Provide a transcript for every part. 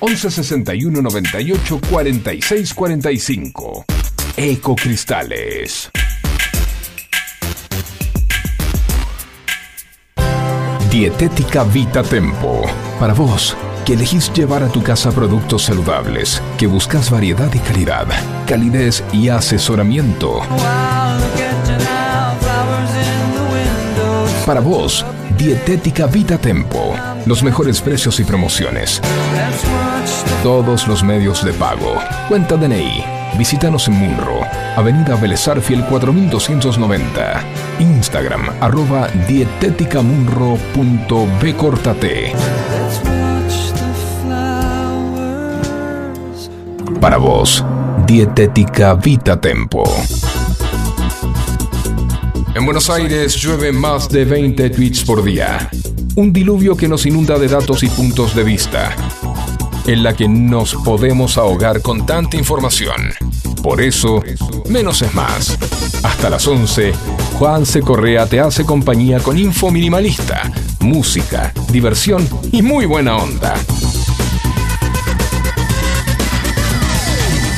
11 61 98 46 45. Ecocristales. Dietética Vita Tempo. Para vos, que elegís llevar a tu casa productos saludables, que buscas variedad y calidad, calidez y asesoramiento. Para vos, Dietética Vita Tempo. Los mejores precios y promociones. Todos los medios de pago. Cuenta DNI. Visítanos en Munro, Avenida Belezar Fiel 4290. Instagram, arroba dieteticamunro.bcortate. Para vos, Dietética Vita Tempo. En Buenos Aires llueve más de 20 tweets por día. Un diluvio que nos inunda de datos y puntos de vista. En la que nos podemos ahogar con tanta información. Por eso, menos es más. Hasta las 11, Juan C. Correa te hace compañía con info minimalista, música, diversión y muy buena onda.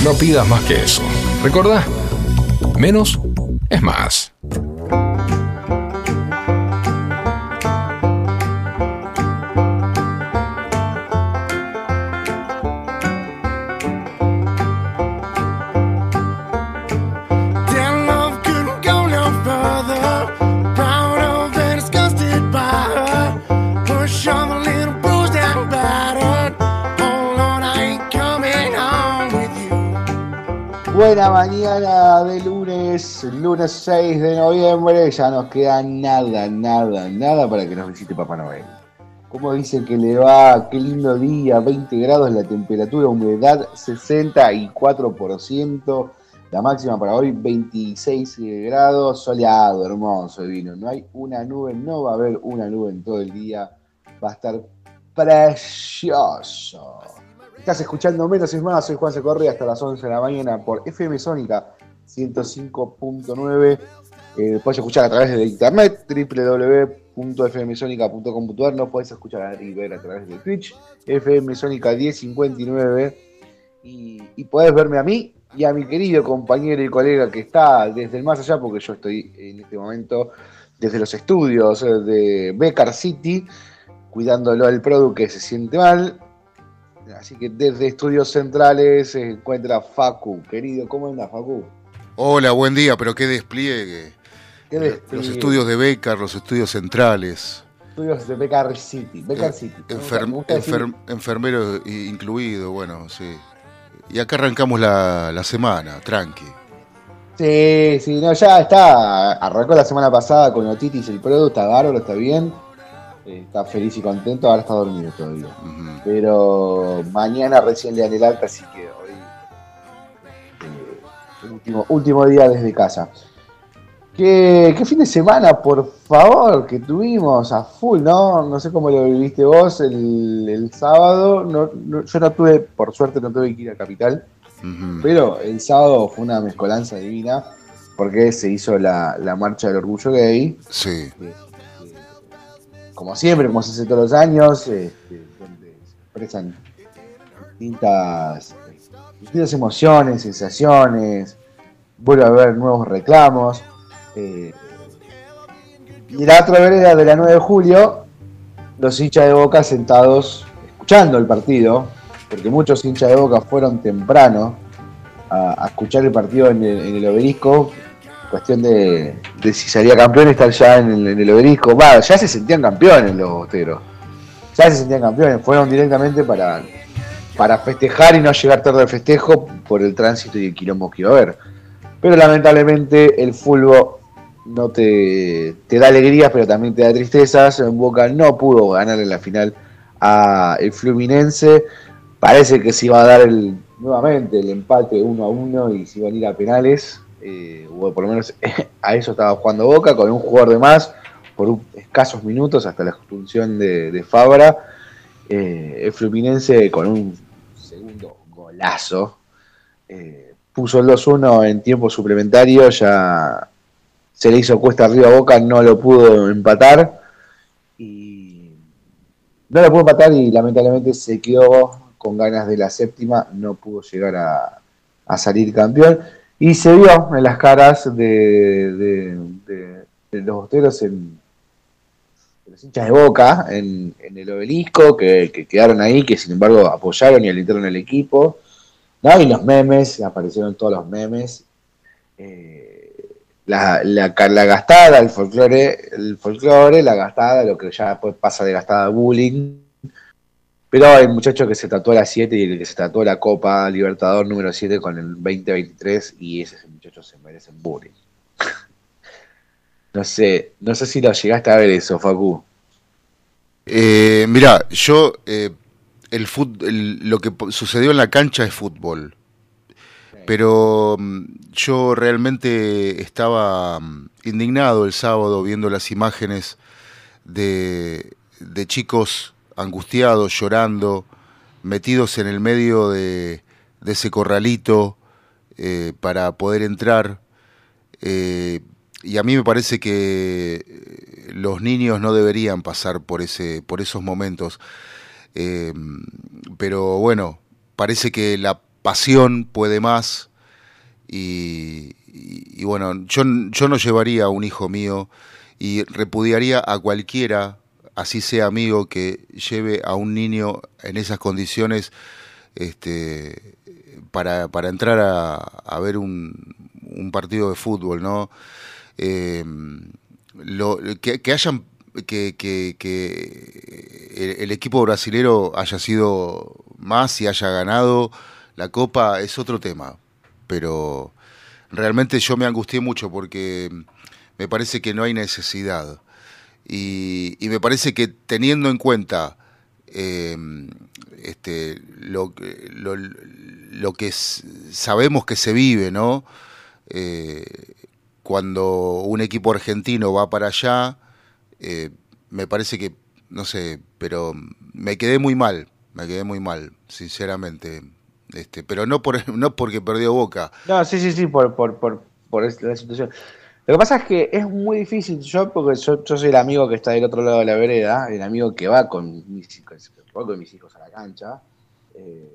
No pidas más que eso. Recordá, menos es más. Buena mañana de lunes, lunes 6 de noviembre. Ya nos queda nada, nada, nada para que nos visite Papá Noel. Como dicen que le va, qué lindo día, 20 grados la temperatura, humedad 64%, la máxima para hoy 26 grados, soleado, hermoso, divino. No hay una nube, no va a haber una nube en todo el día, va a estar precioso. Estás escuchando Menos es Más, soy Juan Se Corre hasta las 11 de la mañana por FM Sónica 105.9. Eh, puedes escuchar a través de internet www.fmsonica.com.ar. No puedes escuchar y ver a través de Twitch, FM Sónica 1059. Y, y podés verme a mí y a mi querido compañero y colega que está desde el más allá, porque yo estoy en este momento desde los estudios de Becar City, cuidándolo al producto que se siente mal. Así que desde Estudios Centrales se encuentra Facu. Querido, ¿cómo anda Facu? Hola, buen día, pero qué despliegue. ¿Qué despliegue? Los estudios de Becar, los estudios centrales. Estudios de Becar City. Becar City. Enfer- Me gusta decir- enfer- enfermero i- incluido, bueno, sí. Y acá arrancamos la, la semana, tranqui. Sí, sí, no, ya está. Arrancó la semana pasada con Otitis el producto, está bárbaro, está bien. Está feliz y contento, ahora está dormido todavía. Pero mañana recién le dan el alta, así que hoy. eh, último, último día desde casa. ¿Qué, qué fin de semana, por favor, que tuvimos a full, ¿no? No sé cómo lo viviste vos el, el sábado. No, no- yo no tuve, por suerte, no tuve que ir a Capital. Pero el sábado fue una mezcolanza divina porque se hizo la, la marcha del orgullo gay. Sí. eh, como siempre, como se hace todos los años, este, donde se expresan distintas, distintas emociones, sensaciones, vuelve a haber nuevos reclamos. eh, y la otra vereda de la 9 de julio, los hinchas de Boca sentados escuchando el partido, porque muchos hinchas de Boca fueron temprano a, escuchar el partido en el, obelisco. Cuestión de, si salía campeón estar ya en el, obelisco. Va, ya se sentían campeones los bosteros. Ya se sentían campeones. Fueron directamente para, para festejar y no llegar tarde al festejo por el tránsito y el quilombo que iba a haber. Pero lamentablemente el fútbol no te, te da alegrías, pero también te da tristezas. En Boca no pudo ganar en la final a el Fluminense. Parece que se iba a dar el, nuevamente el empate 1 a 1 y se iban a ir a penales. Eh, por lo menos a eso estaba jugando Boca con un jugador de más por escasos minutos hasta la expulsión de, Fabra. Eh, el Fluminense con un segundo golazo eh, puso el 2-1 en tiempo suplementario. Ya se le hizo cuesta arriba a Boca, no lo pudo empatar. Y no lo pudo empatar y lamentablemente se quedó con ganas de la séptima, no pudo llegar a, salir campeón. Y se vio en las caras de, los bosteros en de los hinchas de boca en, el obelisco, que, quedaron ahí, que sin embargo apoyaron y alentaron el equipo. Y los memes, aparecieron todos los memes. Eh, la, la, la, gastada, el folclore, el folclore, la gastada, lo que ya después pasa de gastada bullying. Pero el muchacho que se tatuó la 7 y el que se tatuó la Copa Libertador número 7 con el 2023 y ese muchacho se merece bullying. no sé, no sé si lo llegaste a ver eso, Facu. Eh, mira, yo eh, el, lo que sucedió en la cancha es fútbol pero mm, yo realmente estaba mm, indignado el sábado viendo las imágenes de, chicos angustiados, llorando, metidos en el medio de, ese corralito eh, para poder entrar. Eh, y a mí me parece que los niños no deberían pasar por, ese, por esos momentos. Eh, pero bueno, parece que la pasión puede más y, bueno, yo, yo no llevaría a un hijo mío y repudiaría a cualquiera, así sea amigo, que lleve a un niño en esas condiciones este, para, para entrar a, ver un, partido de fútbol, ¿no? Eh, lo, que, hayan que, que, el, equipo brasilero haya sido más y haya ganado la Copa es otro tema, pero realmente yo me angustié mucho porque me parece que no hay necesidad. Y, me parece que teniendo en cuenta em, este, lo, lo, que sabemos que se vive, ¿no? Eh, cuando un equipo argentino va para allá, eh, me parece que, no sé, pero me quedé muy mal, me quedé muy mal, sinceramente. Este, pero no por no porque perdió Boca. No, sí, sí, sí, por, por, por, por la situación. Lo que pasa es que es muy difícil, yo porque yo, soy el amigo que está del otro lado de la vereda, el amigo que va con mis, con mis hijos a la cancha. Eh,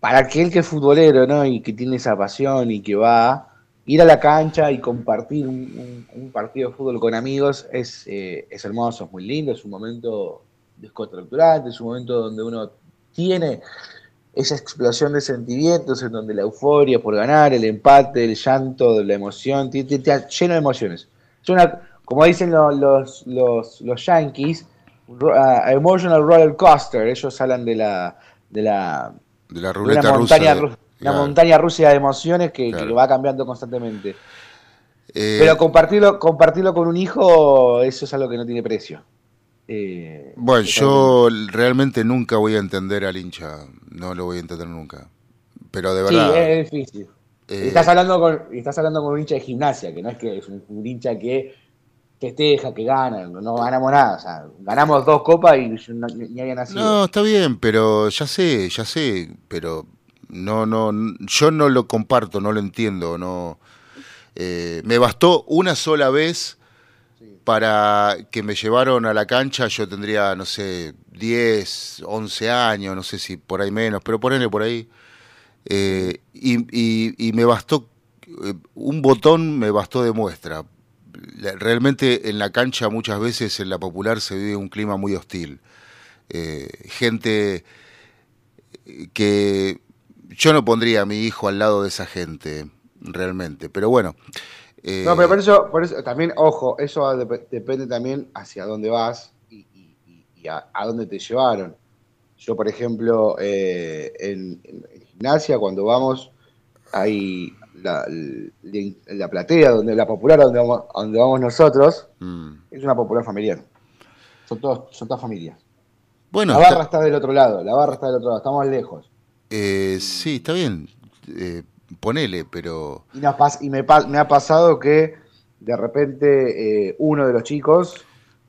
para aquel que es futbolero, ¿no? Y que tiene esa pasión y que va ir a la cancha y compartir un, partido de fútbol con amigos es, eh, es hermoso, es muy lindo, es un momento descontracturante, es un momento donde uno tiene esa explosión de sentimientos en donde la euforia por ganar, el empate, el llanto, la emoción, te, lleno de emociones. Es una, como dicen los, los, los, Yankees, emotional roller coaster. Ellos hablan de la de la, de la ruleta montaña, rusa. Una montaña rusa de emociones que, va cambiando constantemente. Eh, Pero compartirlo, compartirlo con un hijo, eso es algo que no tiene precio. Eh, bueno, yo realmente nunca voy a entender al hincha, no lo voy a entender nunca. Pero de verdad. Sí, es difícil. Eh, estás, hablando con, estás hablando con un hincha de gimnasia, que no es que es un, hincha que festeja, que gana, no ganamos nada. O sea, ganamos dos copas y ni había nacido. No, está bien, pero ya sé, ya sé, pero no, no, yo no lo comparto, no lo entiendo, no. Eh, me bastó una sola vez para que me llevaron a la cancha, yo tendría, no sé, 10, 11 años, no sé si por ahí menos, pero ponele por ahí. Eh, y, me bastó, eh, un botón me bastó de muestra. Realmente en la cancha muchas veces en la popular se vive un clima muy hostil. Eh, gente que yo no pondría a mi hijo al lado de esa gente, realmente. Pero bueno. Eh, no, pero por eso, por eso también, ojo, eso depende también hacia dónde vas y, a, dónde te llevaron. Yo, por ejemplo, eh, en, gimnasia, cuando vamos, hay la, la, platea, donde la popular, donde vamos, donde vamos nosotros, mm. es una popular familiar. Son, todos, son todas familias. Bueno, la barra está... del otro lado, la barra está del otro lado, estamos lejos. Eh, sí, está bien, ponele, pero... Y, y me, me, ha pasado que de repente eh, uno de los chicos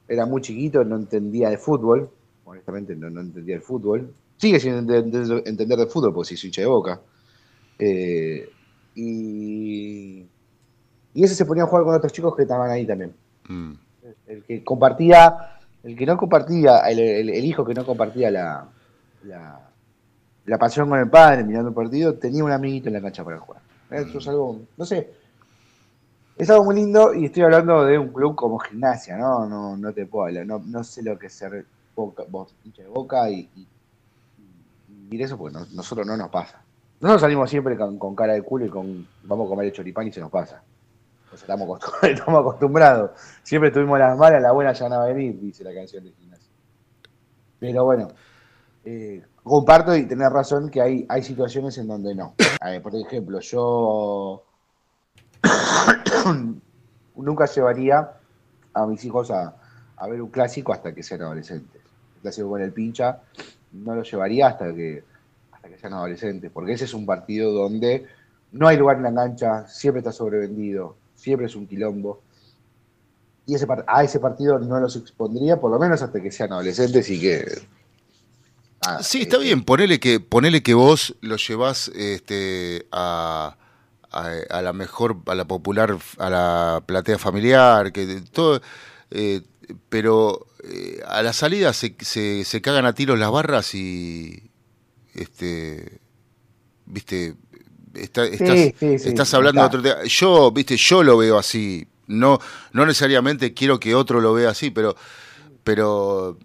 era muy chiquito, no entendía de fútbol, honestamente no, no entendía el fútbol, sigue sin entender, de fútbol porque si hincha de boca. Eh, y, y ese se ponía a jugar con otros chicos que estaban ahí también. Mm. El que compartía el que no compartía, el, hijo que no compartía la, la, pasión con el padre mirando el partido, tenía un amiguito en la cancha para jugar. Eso es algo, no sé, es algo muy lindo y estoy hablando de un club como gimnasia, ¿no? No, no te puedo hablar, no, no sé lo que es ser boca, vos, hincha de boca y, y, eso porque nosotros no nos pasa. Nosotros salimos siempre con, con, cara de culo y con vamos a comer el choripán y se nos pasa. Pues estamos, acostumbrados. Siempre tuvimos las malas, la buena ya van a venir, dice la canción de gimnasia. Pero bueno, eh, comparto y tener razón que hay, hay situaciones en donde no. por ejemplo, yo nunca llevaría a mis hijos a, ver un clásico hasta que sean adolescentes. El clásico con el pincha no lo llevaría hasta que, hasta que sean adolescentes, porque ese es un partido donde no hay lugar en la cancha, siempre está sobrevendido, siempre es un quilombo. Y ese, a ese partido no los expondría, por lo menos hasta que sean adolescentes y que. Sí, está bien, ponele que, ponele que vos lo llevas este, a, a, la mejor, a la popular, a la platea familiar, que todo. Eh, pero eh, a la salida se, se, se cagan a tiros las barras y. Este. Viste, estás, hablando de otro tema. Yo, viste, yo lo veo así. No, no necesariamente quiero que otro lo vea así, pero, pero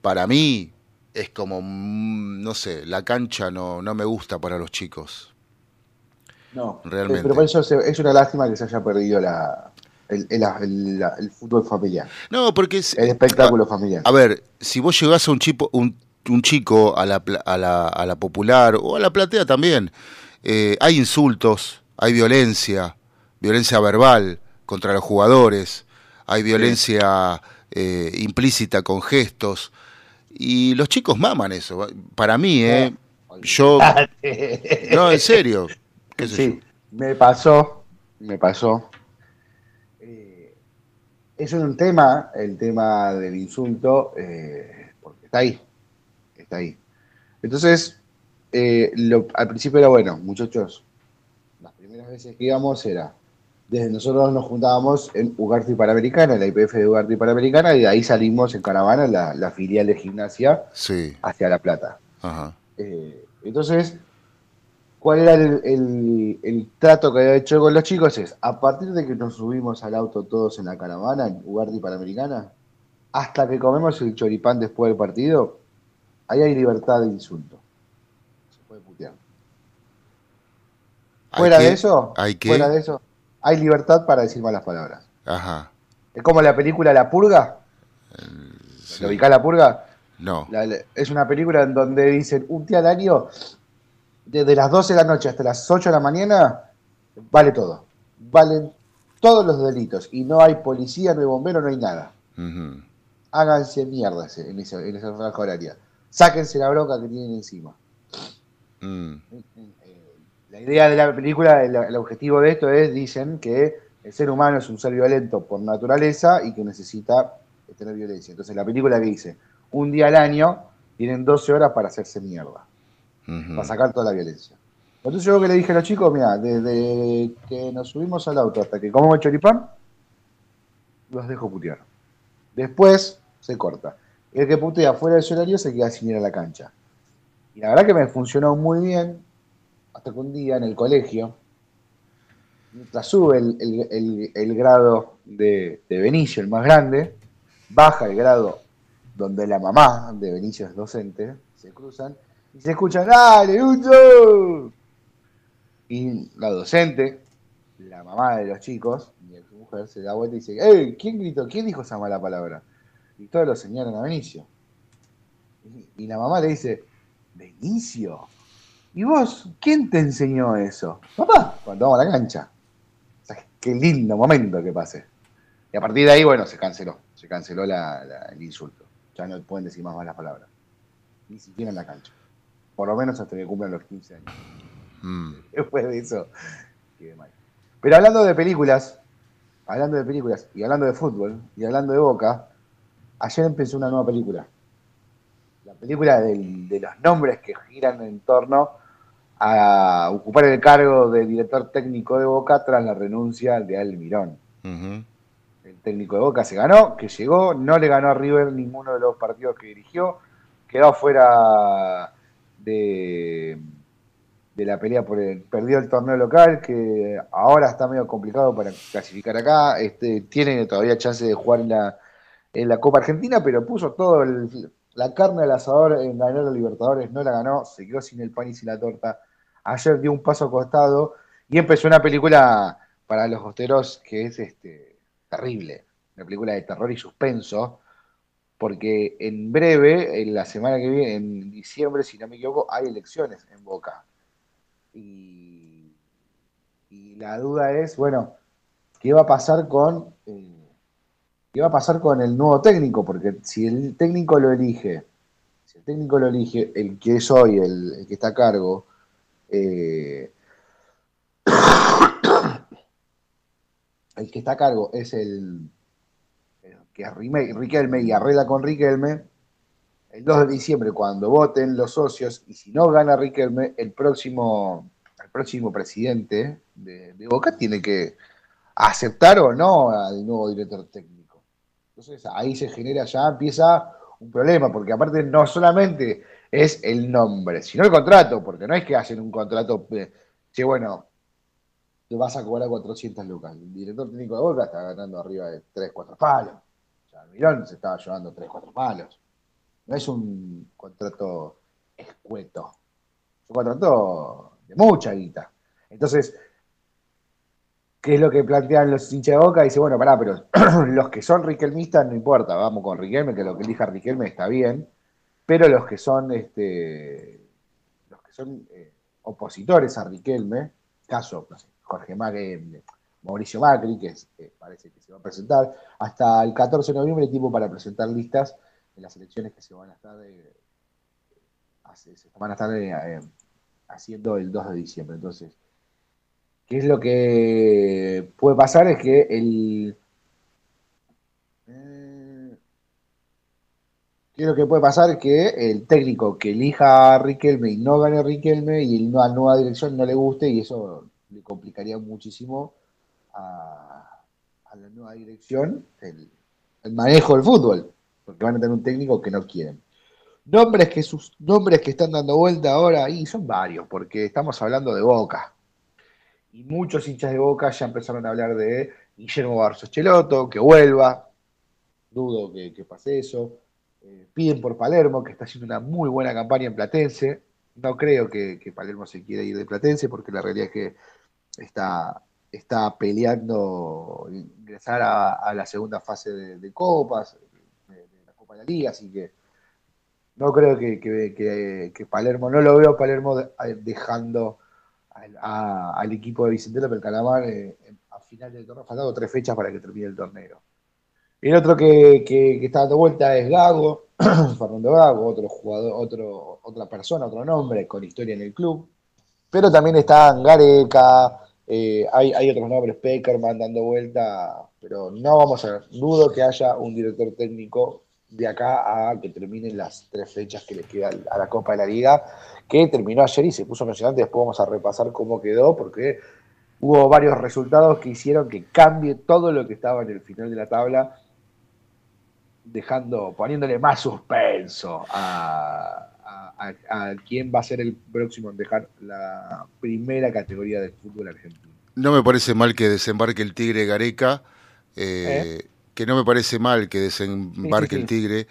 para mí es como, mm, no sé, la cancha no, no me gusta para los chicos. No, realmente. Pero por eso es una lástima que se haya perdido la, el, fútbol familiar. No, porque es. El espectáculo familiar. A ver, si vos llegás a un, chico, un, un chico a la, a, la, a la popular o a la platea también eh, hay insultos, hay violencia, violencia verbal contra los jugadores, hay violencia eh, implícita con gestos, y los chicos maman eso. Para mí, ¿eh? Yo... No, en serio. sí, me pasó, me pasó. Eh, es un tema, el tema del insulto, porque está ahí, está ahí. Entonces, eh, al principio era bueno, muchachos. Las primeras veces que íbamos era, desde nosotros nos juntábamos en Ugarte Panamericana, en la IPF de Ugarte Panamericana, y de ahí salimos en caravana, la, filial de gimnasia, hacia La Plata. Eh, entonces, ¿cuál era el, trato que había hecho con los chicos? Es, a partir de que nos subimos al auto todos en la caravana, en Ugarte Panamericana, hasta que comemos el choripán después del partido, ahí hay libertad de insulto. Fuera de eso, ¿Hay fuera de eso, hay libertad para decir malas palabras. Ajá. Es como la película La Purga. ¿Lo ubicás La Purga? No. es una película en donde dicen un día al año, desde las 12 de la noche hasta las 8 de la mañana, vale todo. Valen todos los delitos. Y no hay policía, no hay bombero, no hay nada. Háganse mierda en esa, en esa franja horaria. Sáquense la bronca que tienen encima. Mm. La idea de la película, el, objetivo de esto es, dicen que el ser humano es un ser violento por naturaleza y que necesita tener violencia. Entonces la película que dice, un día al año tienen 12 horas para hacerse mierda, para sacar toda la violencia. Entonces yo que le dije a los chicos, mira, desde que nos subimos al auto hasta que comemos choripán, los dejo putear. Después se corta. El que putea fuera del horario se queda sin ir a la cancha. Y la verdad que me funcionó muy bien, hasta que un día en el colegio, sube el, grado de, Benicio, el más grande, baja el grado donde la mamá de Benicio es docente, se cruzan y se escuchan, ¡dale, Lucho! Y la docente, la mamá de los chicos, mi ex mujer, se da vuelta y dice, ¡Ey! ¿Quién gritó? ¿Quién dijo esa mala palabra? Y todos lo señalan a Benicio. Y la mamá le dice, Benicio, ¿y vos quién te enseñó eso? Papá, cuando vamos a la cancha. O sea, qué lindo momento que pase. Y a partir de ahí, bueno, se canceló. Se canceló la- la- el insulto. Ya no pueden decir más malas palabras. Ni siquiera en la cancha. Por lo menos hasta que cumplan los 15 años. Mm. Después de eso, quedé mal. Pero hablando de películas, hablando de películas, y hablando de fútbol, y hablando de Boca, ayer empezó una nueva película. La película del- de los nombres que giran en torno a ocupar el cargo de director técnico de Boca tras la renuncia de Almirón. Ujú. El técnico de Boca se ganó, que llegó, no le ganó a River ninguno de los partidos que dirigió, quedó afuera de, de la pelea por el, perdió el torneo local, que ahora está medio complicado para clasificar acá, este, tiene todavía chance de jugar en la, en la Copa Argentina, pero puso todo el- la carne al asador en ganar la Libertadores, no la ganó, se quedó sin el pan y sin la torta. Ayer dio un paso a costado y empezó una película para los hosteros que es este terrible, una película de terror y suspenso, porque en breve, en la semana que viene, en diciembre, si no me equivoco, hay elecciones en Boca. Y, la duda es, bueno, ¿qué va a pasar con eh, qué va a pasar con el nuevo técnico? Porque si el técnico lo elige, si el técnico lo elige, el que es hoy, el que está a cargo, eh, el que está a cargo es el, que es Riquelme y arregla con Riquelme. El 2 de diciembre, cuando voten los socios, y si no gana Riquelme, el próximo, el próximo presidente de, de Boca tiene que aceptar o no al nuevo director técnico. Entonces ahí se genera, ya empieza un problema, porque aparte no solamente es el nombre, sino el contrato, porque no es que hacen un contrato, eh, que bueno, te vas a cobrar 400 lucas. El director técnico de Boca está ganando arriba de 3, 4 palos. Sea, Mirón se estaba llevando 3, 4 palos. No es un contrato escueto. Es un contrato de mucha guita. Entonces, ¿qué es lo que plantean los hinchas de Boca? Dice, bueno, pará, pero los que son riquelmistas no importa, vamos con Riquelme, que lo que elija Riquelme está bien, pero los que son este los que son eh, opositores a Riquelme, caso, Jorge Macri, Mauricio Macri, que eh, parece que se va a presentar, hasta el 14 de noviembre tiempo para presentar listas en las elecciones que se van a estar, eh, se van a estar haciendo el 2 de diciembre. Entonces, ¿qué es lo que puede pasar? Es que el... ¿Qué es lo que puede pasar? Que el técnico que elija a Riquelme y no gane Riquelme y la nueva dirección no le guste y eso le complicaría muchísimo a, a la nueva dirección el, manejo del fútbol, porque van a tener un técnico que no quieren. Nombres que sus nombres que están dando vuelta ahora, y son varios, porque estamos hablando de Boca. Y muchos hinchas de Boca ya empezaron a hablar de Guillermo Barros Cheloto, que vuelva. Dudo que pase eso. Eh, piden por Palermo, que está haciendo una muy buena campaña en Platense. No creo que, Palermo se quiera ir de Platense, porque la realidad es que está, está peleando ingresar a, la segunda fase de, Copas, de, la Copa de la Liga, así que no creo que, Palermo, no lo veo Palermo dejando al equipo de Vicente López Calamar eh, a final del torneo, faltando tres fechas para que termine el torneo. El otro que, está dando vuelta es Gago, Fernando Gago, otro jugador, otra persona, otro nombre con historia en el club. Pero también están Gareca, eh, hay, otros nombres, Peckerman dando vuelta, pero no vamos a dudo que haya un director técnico de acá a que terminen las tres fechas que le quedan a la Copa de la Liga, que terminó ayer y se puso emocionante. Después vamos a repasar cómo quedó, porque hubo varios resultados que hicieron que cambie todo lo que estaba en el final de la tabla, dejando, poniéndole más suspenso a, a, a- a quién va a ser el próximo en dejar la primera categoría del fútbol argentino. No me parece mal que desembarque el Tigre Gareca, eh, que no me parece mal que desembarque Sí, sí, sí. el Tigre,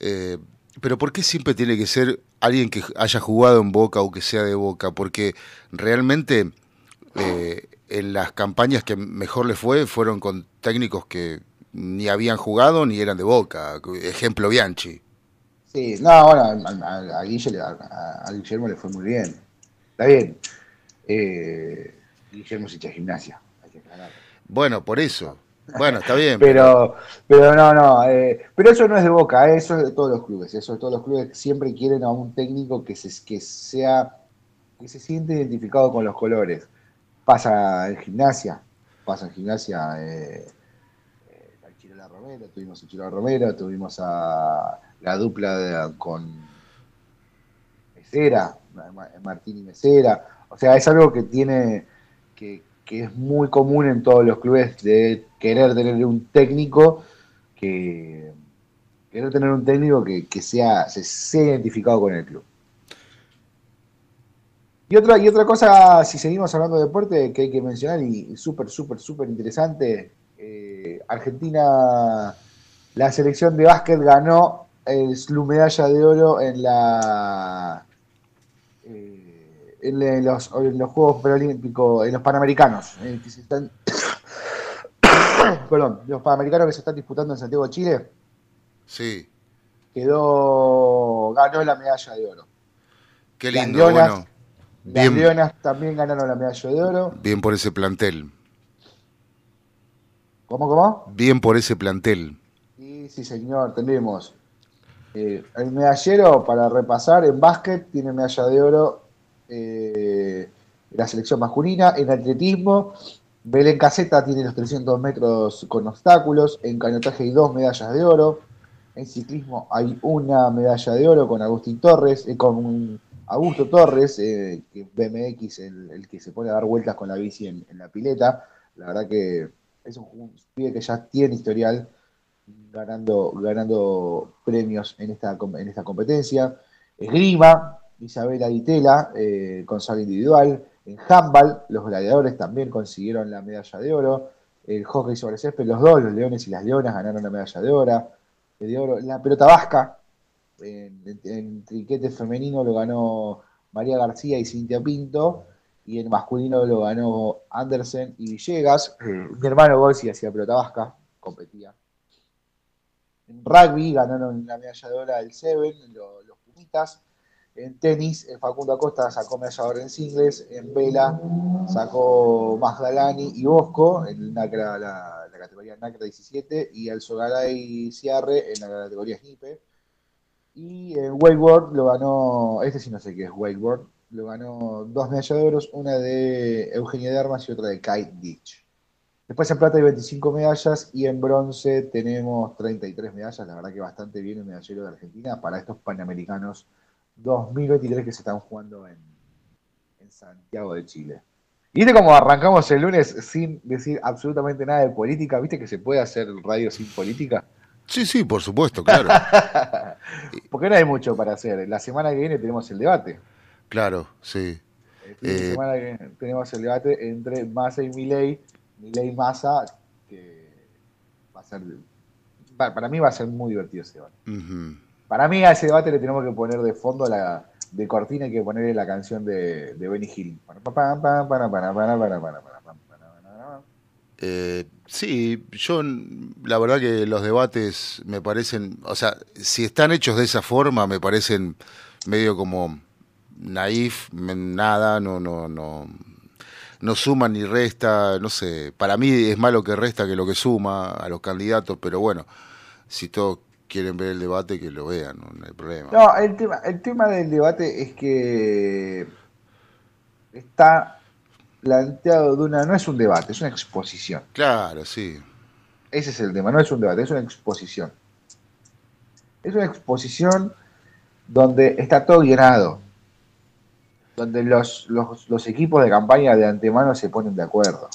eh, pero ¿por qué siempre tiene que ser alguien que haya jugado en Boca o que sea de Boca? Porque realmente eh, en las campañas que mejor le fue fueron con técnicos que ni habían jugado ni eran de Boca. Ejemplo Bianchi. Sí, no, bueno, a, Guillermo le fue muy bien. Está bien. Eh, Guillermo se echa gimnasia. bueno, por eso. Bueno, está bien. pero, pero no, no. Eh, pero eso no es de Boca, eh, eso es de todos los clubes. Eso de todos los clubes siempre quieren a un técnico que, se, que sea que se siente identificado con los colores. Pasa en gimnasia, pasa en gimnasia. Eh Tuvimos a Chirola Romero, tuvimos a la dupla con Mesera, Martín y Mesera. O sea, es algo que tiene, que, es muy común en todos los clubes de querer tener un técnico que querer tener un técnico que, sea, se sea identificado con el club. Y otra, y otra cosa, si seguimos hablando de deporte, que hay que mencionar, y súper, súper, súper interesante, eh, Argentina, la selección de básquet ganó es la medalla de oro en la eh, en, los, Juegos Paralímpicos, en los Panamericanos, perdón, los Panamericanos que se están disputando en Santiago de Chile. Sí. Quedó, ganó la medalla de oro. Qué lindo, las Leonas, Las también ganaron la medalla de oro. Bien por ese plantel. ¿Cómo, cómo? Bien por ese plantel. Sí, sí, señor, tenemos eh, el medallero, para repasar, en básquet tiene medalla de oro eh, la selección masculina. En atletismo, Belén Caseta tiene los 300 metros con obstáculos. En canotaje hay dos medallas de oro. En ciclismo hay una medalla de oro con Agustín Torres, eh, con Augusto Torres, que BMX, el, que se pone a dar vueltas con la bici en, la pileta. La verdad que es un pibe que ya tiene historial ganando, ganando premios en esta, en esta competencia. Esgrima, Isabela Ditela, eh, con sal individual. En handball, los gladiadores también consiguieron la medalla de oro. El hockey sobre césped, los dos, los leones y las leonas, ganaron la medalla de oro. De oro. La pelota vasca, en, en, triquete femenino lo ganó María García y Cintia Pinto. Y en masculino lo ganó Andersen y Villegas. Mi hermano Gorsi hacía pelota vasca, competía. En rugby ganaron la medalla de oro del Seven, los, Pumitas. En tenis, Facundo Acosta sacó medalla en singles. En vela sacó Magdalani y Bosco en la, categoría NACRA 17. Y el Sogaray Ciarre en la categoría Snipe. Y en wakeboard lo ganó, este sí no sé qué es wakeboard, lo ganó dos medallas de oro, una de Eugenia de Armas y otra de Kite Ditch. Después en plata hay 25 medallas y en bronce tenemos 33 medallas. La verdad que bastante bien el medallero de Argentina para estos Panamericanos 2023 que se están jugando en, Santiago de Chile. ¿Y viste cómo arrancamos el lunes sin decir absolutamente nada de política? ¿Viste que se puede hacer radio sin política? Sí, sí, por supuesto, claro. Porque no hay mucho para hacer. La semana que viene tenemos el debate. Claro, sí. La eh, semana que tenemos el debate entre Massa y Milei ley Massa, que va a ser. Para, mí va a ser muy divertido ese debate. Para mí a ese debate le tenemos que poner de fondo la de cortina y que ponerle la canción de, de Benny Hill. Eh, sí, yo la verdad que los debates me parecen, o sea, si están hechos de esa forma, me parecen medio como naif, nada, no, no, no, no suma ni resta, no sé, para mí es más lo que resta que lo que suma a los candidatos, pero bueno, si todos quieren ver el debate, que lo vean, no, hay problema. No, el tema, el tema del debate es que está planteado de una, no es un debate, es una exposición. Claro, sí. Ese es el tema, no es un debate, es una exposición. Es una exposición donde está todo llenado donde los, los, equipos de campaña de antemano se ponen de acuerdo.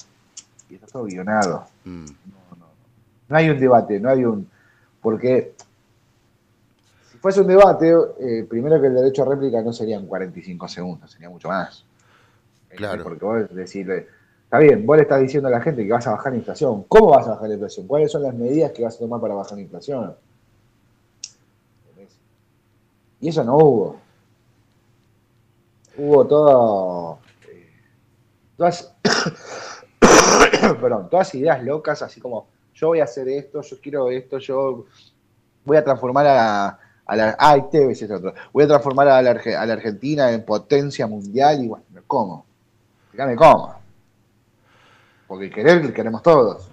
Y está todo guionado. Mm. No, no, no, hay un debate, no hay un... Porque si fuese un debate, eh, primero que el derecho a réplica no serían 45 segundos, sería mucho más. Claro. Porque vos decirle, está bien, vos le estás diciendo a la gente que vas a bajar la inflación. ¿Cómo vas a bajar la inflación? ¿Cuáles son las medidas que vas a tomar para bajar la inflación? Y eso no hubo hubo todo, todas, perdón, todas ideas locas, así como yo voy a hacer esto, yo quiero esto, yo voy a transformar a, a la. Ah, otro. Voy a transformar a la, Argentina en potencia mundial y bueno, ¿cómo? Dígame cómo. Porque querer queremos todos.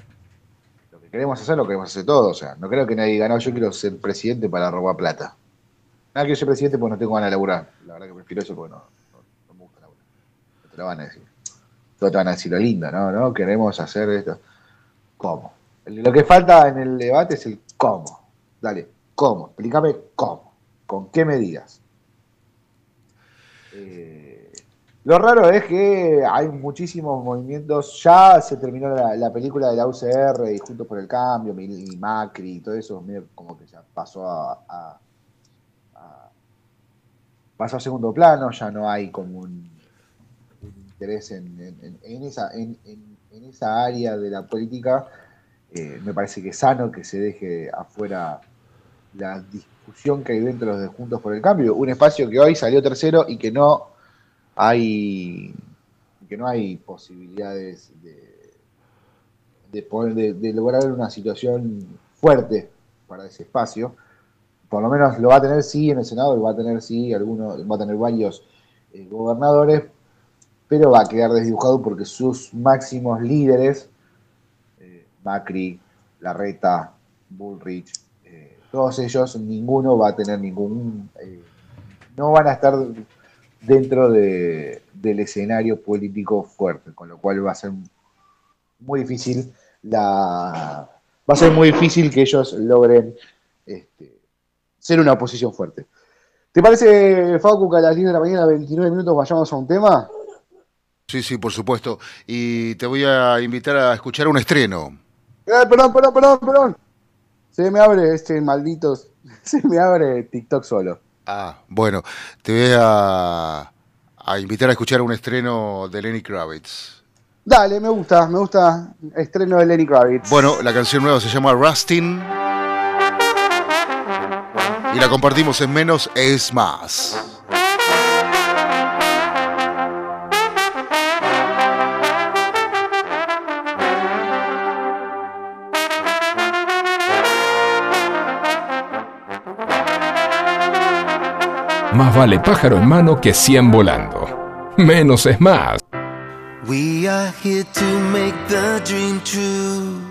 Lo que queremos hacer lo queremos hacer todos. O sea, no creo que nadie diga, no, yo quiero ser presidente para robar plata. Nada, quiero ser presidente porque no tengo ganas de laburar. La verdad que prefiero eso porque no, me gusta laburar. No lo van a decir. Todos te van a decir lo lindo, ¿no? ¿no? Queremos hacer esto. ¿Cómo? Lo que falta en el debate es el cómo. Dale, ¿cómo? Explícame cómo. ¿Con qué medidas? Eh, lo raro es que hay muchísimos movimientos. Ya se terminó la, película de la UCR y Juntos por el Cambio, y Macri y todo eso, como que ya pasó a, pasó a segundo plano, ya no hay como un, interés en, esa, en, esa área de la política eh, me parece que es sano que se deje afuera la discusión que hay dentro de Juntos por el Cambio, un espacio que hoy salió tercero y que no hay que no hay posibilidades de, de, de, lograr una situación fuerte para ese espacio. Por lo menos lo va a tener sí en el Senado, lo va a tener sí algunos, va a tener varios eh, gobernadores, pero va a quedar desdibujado porque sus máximos líderes Macri, Larreta, Bullrich, eh, todos ellos, ninguno va a tener ningún, eh, no van a estar dentro de, del escenario político fuerte, con lo cual va a ser muy difícil la, va a ser muy difícil que ellos logren este, ser una oposición fuerte. ¿Te parece, Facu, que a las 10 de la mañana, 29 minutos, vayamos a un tema? Sí, sí, por supuesto. Y te voy a invitar a escuchar un estreno. Eh, perdón, perdón, perdón, perdón. Se me abre este maldito. Se me abre TikTok solo. Ah, bueno. Te voy a, a invitar a escuchar un estreno de Lenny Kravitz. Dale, me gusta, me gusta. Estreno de Lenny Kravitz. Bueno, la canción nueva se llama Rustin. Y la compartimos en menos es más. Más vale pájaro en mano que cien volando. Menos es más. We are here to make the dream true.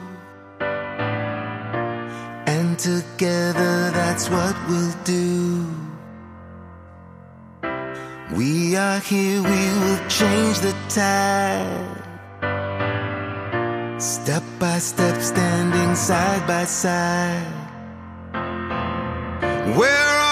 And together that's what we'll do. We are here, we will change the tide. Step by step, standing side by side. We're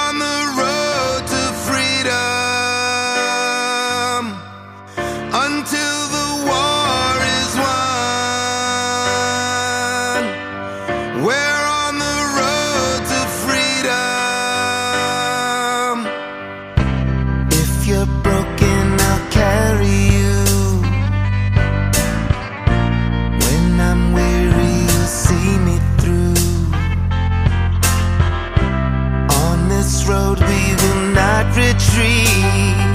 retreat, and we'll never.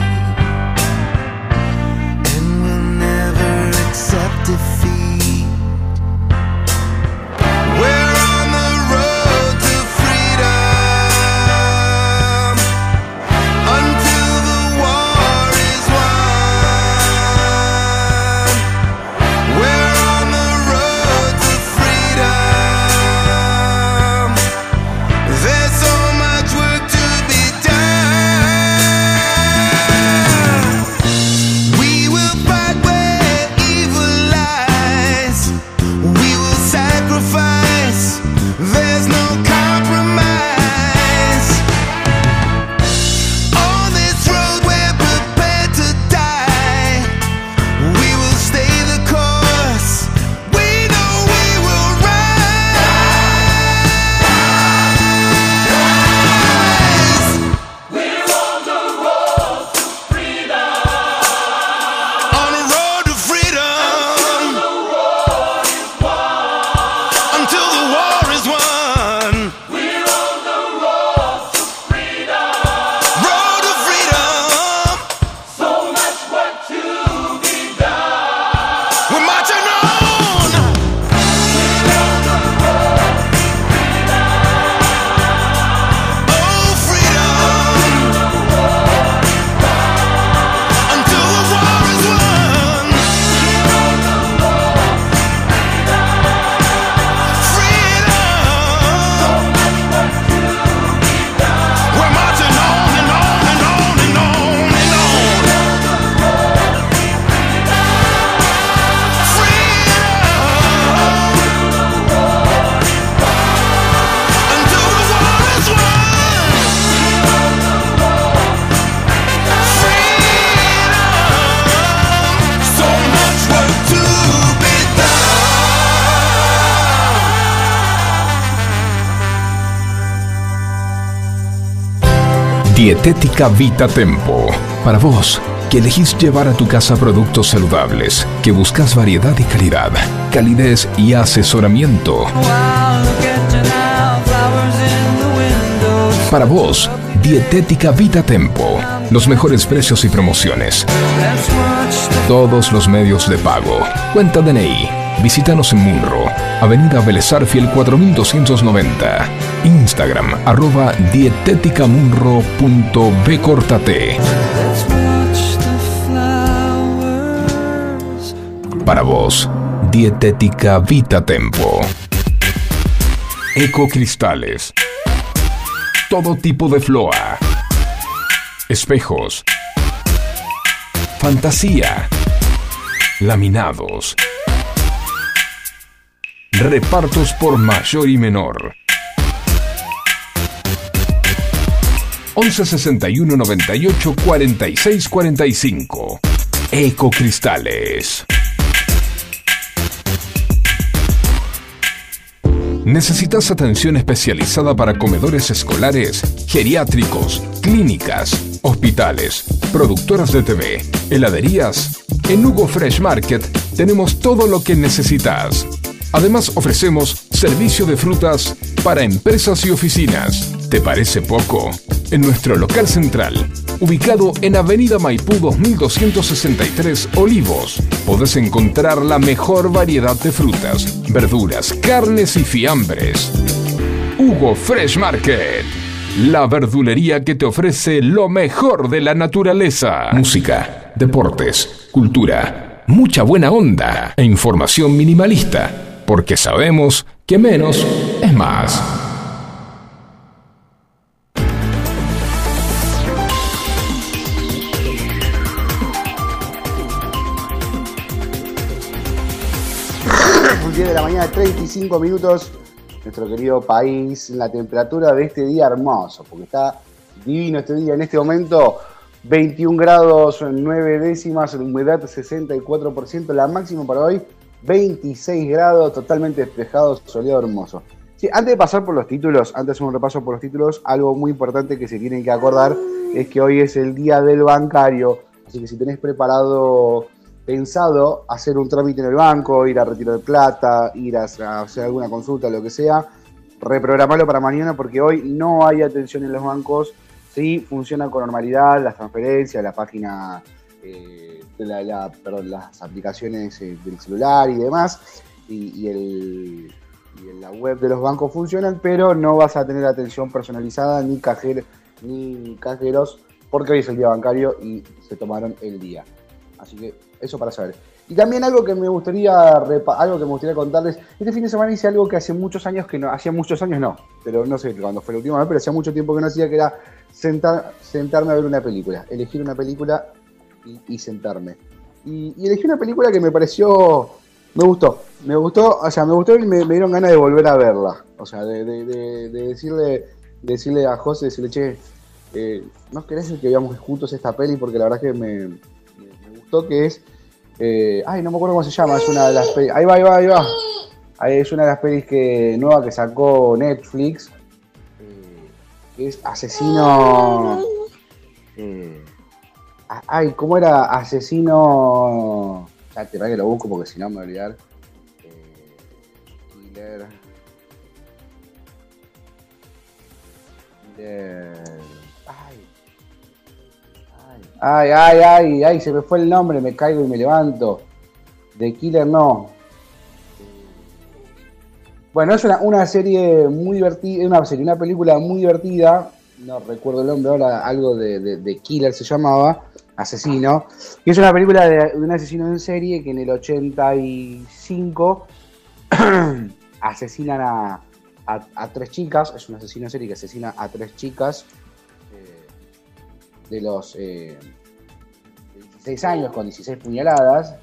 Dietética Vita Tempo. Para vos, que elegís llevar a tu casa productos saludables, que buscas variedad y calidad, calidez y asesoramiento. Para vos, Dietética Vita Tempo. Los mejores precios y promociones. Todos los medios de pago. Cuenta DNI. Visítanos en Munro, Avenida Fiel 4290. Instagram, arroba dieteticamunro.bcortate. Para vos, Dietética Vita Tempo. Ecocristales. Todo tipo de floa. Espejos. Fantasía. Laminados. Repartos por mayor y menor. 11 61 98 46 45. Ecocristales. ¿Necesitas atención especializada para comedores escolares, geriátricos, clínicas, hospitales, productoras de TV, heladerías? En Hugo Fresh Market tenemos todo lo que necesitas. Además ofrecemos servicio de frutas para empresas y oficinas. ¿Te parece poco? En nuestro local central, ubicado en Avenida Maipú 2263 Olivos, podés encontrar la mejor variedad de frutas, verduras, carnes y fiambres. Hugo Fresh Market, la verdulería que te ofrece lo mejor de la naturaleza. Música, deportes, cultura, mucha buena onda e información minimalista, porque sabemos que menos es más. de la mañana, 35 minutos. Nuestro querido país, la temperatura de este día hermoso, porque está divino este día. En este momento, 21 grados, 9 décimas, humedad 64%, la máxima para hoy, 26 grados, totalmente despejado, soleado, hermoso. Sí, antes de pasar por los títulos, antes de hacer un repaso por los títulos, algo muy importante que se tienen que acordar es que hoy es el día del bancario, así que si tenés preparado pensado hacer un trámite en el banco, ir a retirar plata, ir a hacer alguna consulta, lo que sea, reprogramarlo para mañana porque hoy no hay atención en los bancos, sí funciona con normalidad las transferencias, la página, eh, las aplicaciones eh, del celular y demás, y, y la web de los bancos funcionan, pero no vas a tener atención personalizada ni, cajer, ni cajeros porque hoy es el día bancario y se tomaron el día. Así que eso para saber. Y también algo que me gustaría algo que me gustaría contarles, este fin de semana hice algo que hace muchos años que no, hacía muchos años no, pero no sé cuándo fue la última vez, pero hacía mucho tiempo que no hacía, que era sentar, sentarme a ver una película, elegir una película y, sentarme. Y, elegí una película que me pareció, me gustó, me gustó, o sea, me gustó y me, dieron ganas de volver a verla. O sea, de, decirle, decirle a José, decirle, che, eh, ¿no querés que veamos juntos esta peli? Porque la verdad que me, me gustó que es eh, ay, no me acuerdo cómo se llama, es una de las pelis. Ahí va, ahí va, ahí va. Ahí es una de las pelis que, nueva que sacó Netflix. que es Asesino. Eh, ay, ¿cómo era? Asesino. Ya te que lo busco porque si no me voy a olvidar. Eh, killer. Killer. Ay, ay, ay, ay, se me fue el nombre, me caigo y me levanto. The Killer no. Bueno, es una, serie muy divertida, una serie, una película muy divertida. No recuerdo el nombre ahora, algo de, Killer se llamaba, Asesino. Y es una película de, un asesino en serie que en el 85 asesinan a, a, tres chicas. Es un asesino en serie que asesina a tres chicas de los 16 eh, años con 16 puñaladas.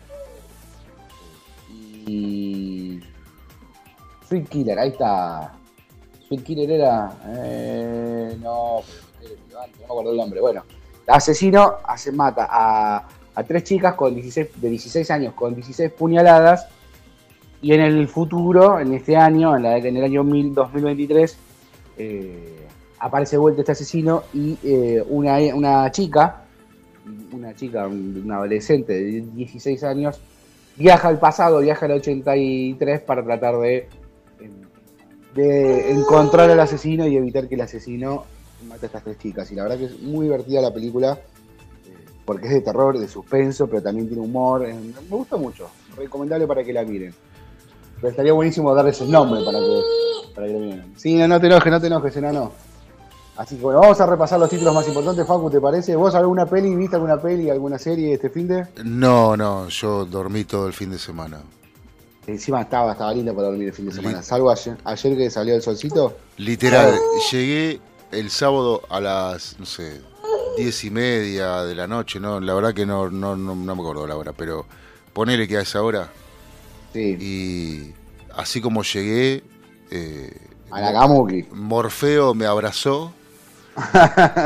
Y. Sweet Killer, ahí está. Sweet Killer era. Eh, no, no me acuerdo el nombre. Bueno, asesino hace, mata a, a tres chicas con 16, de 16 años con 16 puñaladas. Y en el futuro, en este año, en, la, en el año 2023, eh, aparece vuelto este asesino y eh, una, una chica, una chica, una adolescente de 16 años, viaja al pasado, viaja al 83 para tratar de, de encontrar al asesino y evitar que el asesino mate a estas tres chicas. Y la verdad que es muy divertida la película, eh, porque es de terror, de suspenso, pero también tiene humor. Me gusta mucho, recomendable para que la miren. Pero estaría buenísimo darles el nombre para que, para que miren. Sí, no, no te enojes, no te enojes, no. Así que bueno, vamos a repasar los títulos más importantes, Facu, ¿te parece? ¿Vos alguna peli, viste alguna peli, alguna serie este fin de? No, no, yo dormí todo el fin de semana. Encima estaba, estaba linda para dormir el fin de semana. Salvo ayer, ayer que salió el solcito. Literal, llegué el sábado a las, no sé, diez y media de la noche, no, la verdad que no, no, no, me acuerdo la hora, pero ponele que a esa hora. Sí. Y así como llegué, eh, a la. Morfeo me abrazó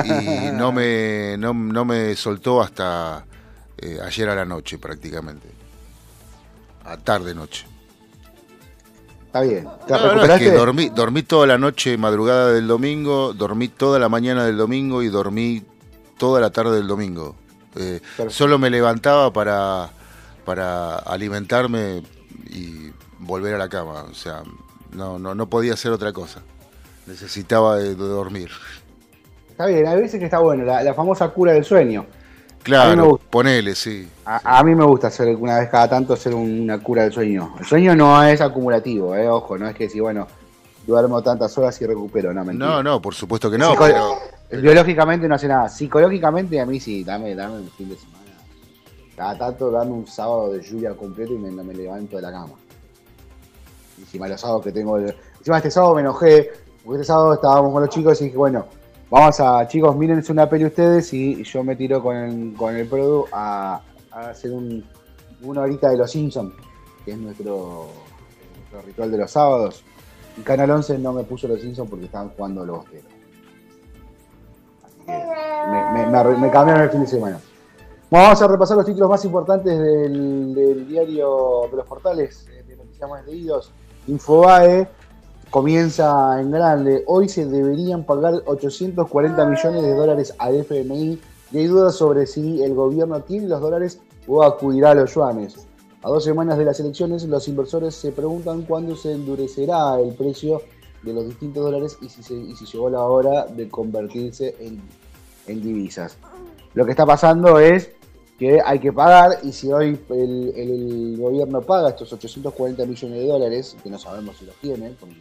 y no me, no, me soltó hasta eh, ayer a la noche prácticamente. A tarde noche. Está bien. ¿Te recuperaste? dormí, dormí toda la noche, madrugada del domingo, dormí toda la mañana del domingo y dormí toda la tarde del domingo. Eh, solo me levantaba para, para alimentarme y volver a la cama. O sea, no, no, no podía hacer otra cosa. Necesitaba de dormir. Está bien, hay veces que está bueno, la, famosa cura del sueño. Claro, ponele, sí. A, mí me gusta hacer una vez cada tanto hacer una cura del sueño. El sueño no es acumulativo, eh, ojo, no es que si, bueno, duermo tantas horas y recupero, no, mentira. No, no, por supuesto que no. Biológicamente no hace nada. Psicológicamente a mí sí, dame, dame un fin de semana. Cada tanto dame un sábado de lluvia completo y me, me levanto de la cama. Encima los sábados que tengo. Encima este sábado me enojé, porque este sábado estábamos con los chicos y dije, bueno, Vamos a, chicos, mírense una peli ustedes y yo me tiro con el, con el Produ a, hacer un, una horita de los Simpsons, que es nuestro, ritual de los sábados. Y Canal 11 no me puso los Simpsons porque estaban jugando los bosteros. Así que me, cambiaron el fin de semana. vamos a repasar los títulos más importantes del, diario de los portales de noticias más leídos. Infobae comienza en grande. Hoy se deberían pagar 840 millones de dólares al FMI y hay dudas sobre si el gobierno tiene los dólares o acudirá a los yuanes. A dos semanas de las elecciones, los inversores se preguntan cuándo se endurecerá el precio de los distintos dólares y si, si llegó la hora de convertirse en, divisas. Lo que está pasando es que hay que pagar y si hoy el, gobierno paga estos 840 millones de dólares, que no sabemos si los tiene, porque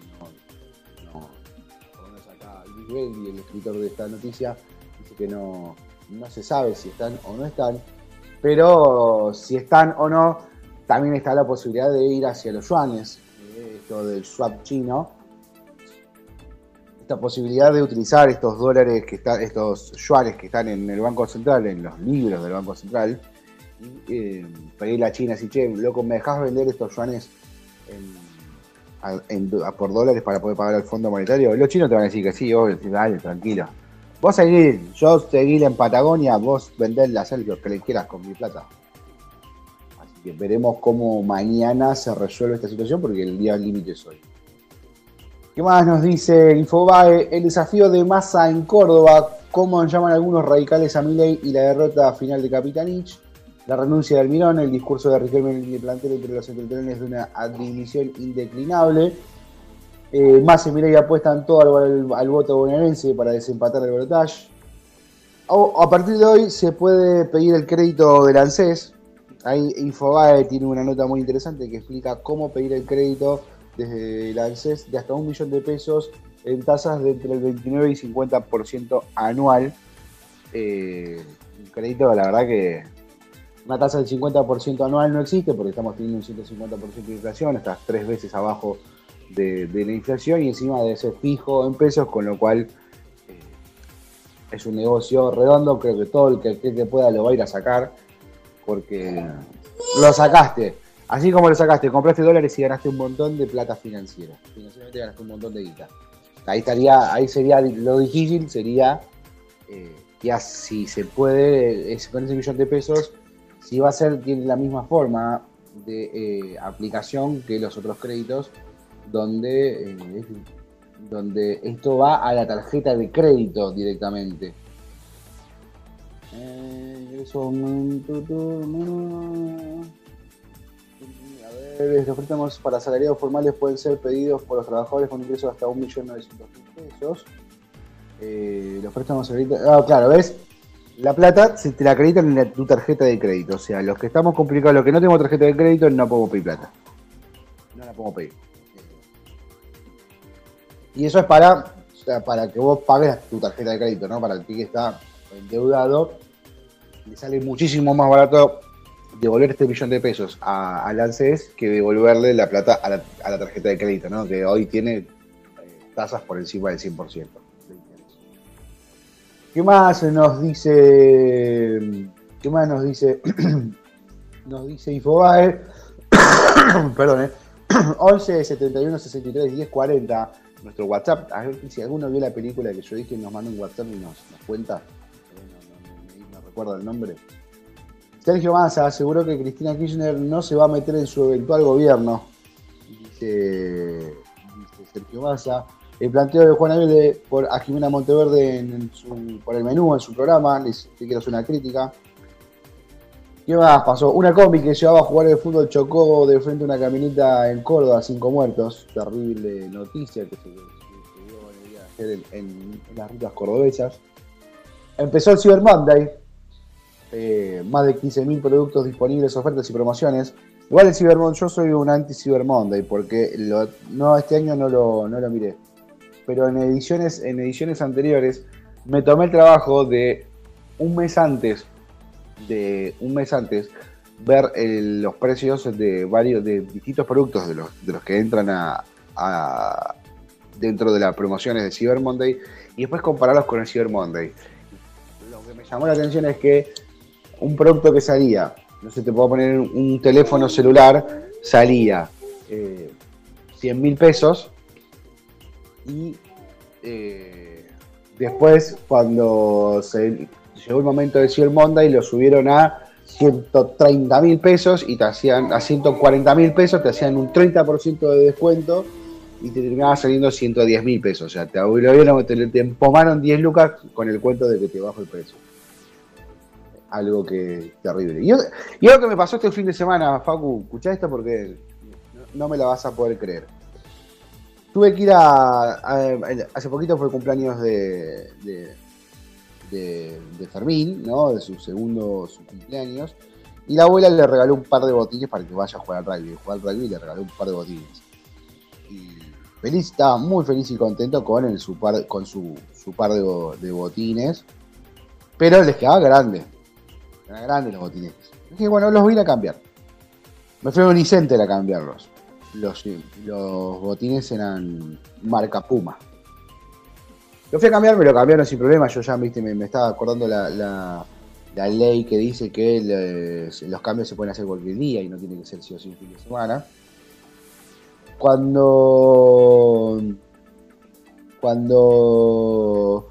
Luis el escritor de esta noticia, dice que no, no se sabe si están o no están, pero si están o no, también está la posibilidad de ir hacia los yuanes, eh, esto del swap chino, esta posibilidad de utilizar estos dólares que están, estos yuanes que están en el Banco Central, en los libros del Banco Central, y eh, pedirle a China si che, loco, ¿me dejas vender estos yuanes por dólares para poder pagar el Fondo Monetario? Los chinos te van a decir que sí, obvio, dale, tranquilo. Vos seguir, yo seguir en Patagonia, vos vender las lo que le quieras con mi plata. Así que veremos cómo mañana se resuelve esta situación porque el día límite es hoy. ¿Qué más nos dice Infobae? El desafío de Massa en Córdoba, cómo llaman algunos radicales a Milei y la derrota final de Capitanich, la renuncia de Almirón, el discurso de Riquelme en el plantel entre los entretelones de una admisión indeclinable. Eh, Massa y apuestan todo al, voto bonaerense para desempatar el balotaje. A partir de hoy se puede pedir el crédito del ANSES. Ahí Infobae tiene una nota muy interesante que explica cómo pedir el crédito desde el ANSES de hasta un millón de pesos en tasas de entre el 29 y 50% anual. Eh, un crédito, la verdad que una tasa del 50% anual no existe porque estamos teniendo un 150% de inflación, está tres veces abajo de, la inflación y encima de ser fijo en pesos, con lo cual eh, es un negocio redondo. Creo que todo el que, que pueda lo va a ir a sacar porque lo sacaste Así como lo sacaste, compraste dólares y ganaste un montón de plata financiera. Financieramente ganaste un montón de guita. Ahí estaría, ahí sería lo difícil, sería eh, ya si se puede, con ese millón de pesos, si va a ser, tiene la misma forma de eh, aplicación que los otros créditos, donde eh, donde esto va a la tarjeta de crédito directamente. Eh, eso, a ver, los préstamos para salariados formales pueden ser pedidos por los trabajadores con ingresos hasta 1.900.000 pesos. Eh, los préstamos Ah, claro, ¿ves? La plata se te la acreditan en tu tarjeta de crédito. O sea, los que estamos complicados, los que no tenemos tarjeta de crédito, no podemos pedir plata. No la podemos pedir. Y eso es para, para que vos pagues tu tarjeta de crédito, ¿no? Para el que está endeudado, le sale muchísimo más barato devolver este millón de pesos a, a que devolverle la plata a la, tarjeta de crédito, ¿no? Que hoy tiene eh, tasas por encima del 100%. ¿Qué más nos dice? ¿Qué más nos dice? nos dice Infobae. Perdón, ¿eh? 11 71 63 10 40 nuestro WhatsApp. A ver si alguno vio la película que yo dije, nos manda un WhatsApp y nos, cuenta. No, recuerdo el nombre. Sergio Massa aseguró que Cristina Kirchner no se va a meter en su eventual gobierno. Dice, Sergio Massa. El planteo de Juan Abel por a Jimena Monteverde en por el menú en su programa, les quiero hacer una crítica. ¿Qué más pasó? Una combi que llevaba a jugar el fútbol chocó de frente a una camioneta en Córdoba, cinco muertos. Terrible noticia que se, dio en, en, las rutas cordobesas. Empezó el Cyber Monday. Eh, más de 15.000 productos disponibles, ofertas y promociones. Igual el Cyber Monday, yo soy un anti-Cyber Monday porque no, este año no lo, no lo miré. Pero en ediciones, en ediciones anteriores me tomé el trabajo de un mes antes de un mes antes ver los precios de varios de distintos productos de los, de los que entran a, dentro de las promociones de Cyber Monday y después compararlos con el Cyber Monday. Lo que me llamó la atención es que un producto que salía, no sé, te puedo poner un teléfono celular, salía 100 eh, mil pesos y eh, después cuando se llegó el momento de Cyber Monday lo subieron a 130 mil pesos y te hacían a 140 mil pesos, te hacían un 30% de descuento y te terminaba saliendo 110 mil pesos. O sea, te, te, te empomaron 10 lucas con el cuento de que te bajo el precio. Algo que terrible. Y, y algo que me pasó este fin de semana, Facu, escuchá esto porque no, me la vas a poder creer. Tuve que ir a, hace poquito fue el cumpleaños de de, Fermín, ¿no? De su segundo cumpleaños. Y la abuela le regaló un par de botines para que vaya a jugar al rugby. Jugar al rugby y le regaló un par de botines. Y feliz, estaba muy feliz y contento con, el, su par, con su, su par de, botines. Pero les quedaba grande. Eran grandes los botines. Dije, bueno, los voy a cambiar. Me fui a Unicenter a cambiarlos. Los, los botines eran marca Puma. Lo fui a cambiar, me lo cambiaron sin problema. Yo ya ¿viste? Me, estaba acordando la, la, ley que dice que los cambios se pueden hacer cualquier día y no tiene que ser sí o sí fin de semana. Cuando. Cuando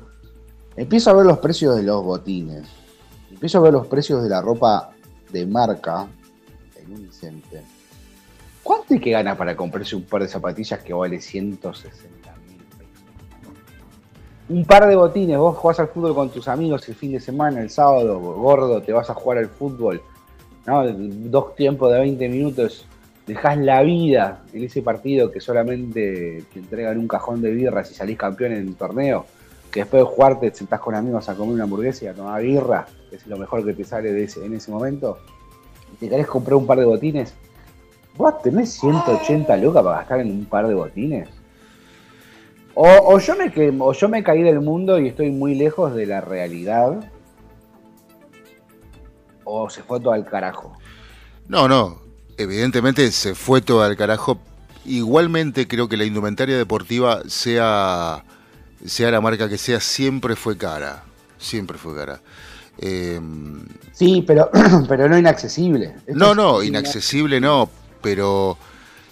empiezo a ver los precios de los botines, empiezo a ver los precios de la ropa de marca en un center. ¿Cuánto hay que gana para comprarse un par de zapatillas que vale 160 un par de botines, vos jugás al fútbol con tus amigos el fin de semana, el sábado, gordo, te vas a jugar al fútbol, ¿no? Dos tiempos de 20 minutos, dejás la vida en ese partido que solamente te entregan un cajón de birras y salís campeón en el torneo, que después de jugar te sentás con amigos a comer una hamburguesa y a tomar birra, que es lo mejor que te sale de ese, en ese momento, y te querés comprar un par de botines, vos tenés 180 lucas para gastar en un par de botines. O, yo me, o yo me caí del mundo y estoy muy lejos de la realidad. O se fue todo al carajo. No, no. Evidentemente se fue todo al carajo. Igualmente creo que la indumentaria deportiva, sea, sea la marca que sea, siempre fue cara. Siempre fue cara. Em, sí, pero, pero no inaccesible. no, no, inaccesible no, pero...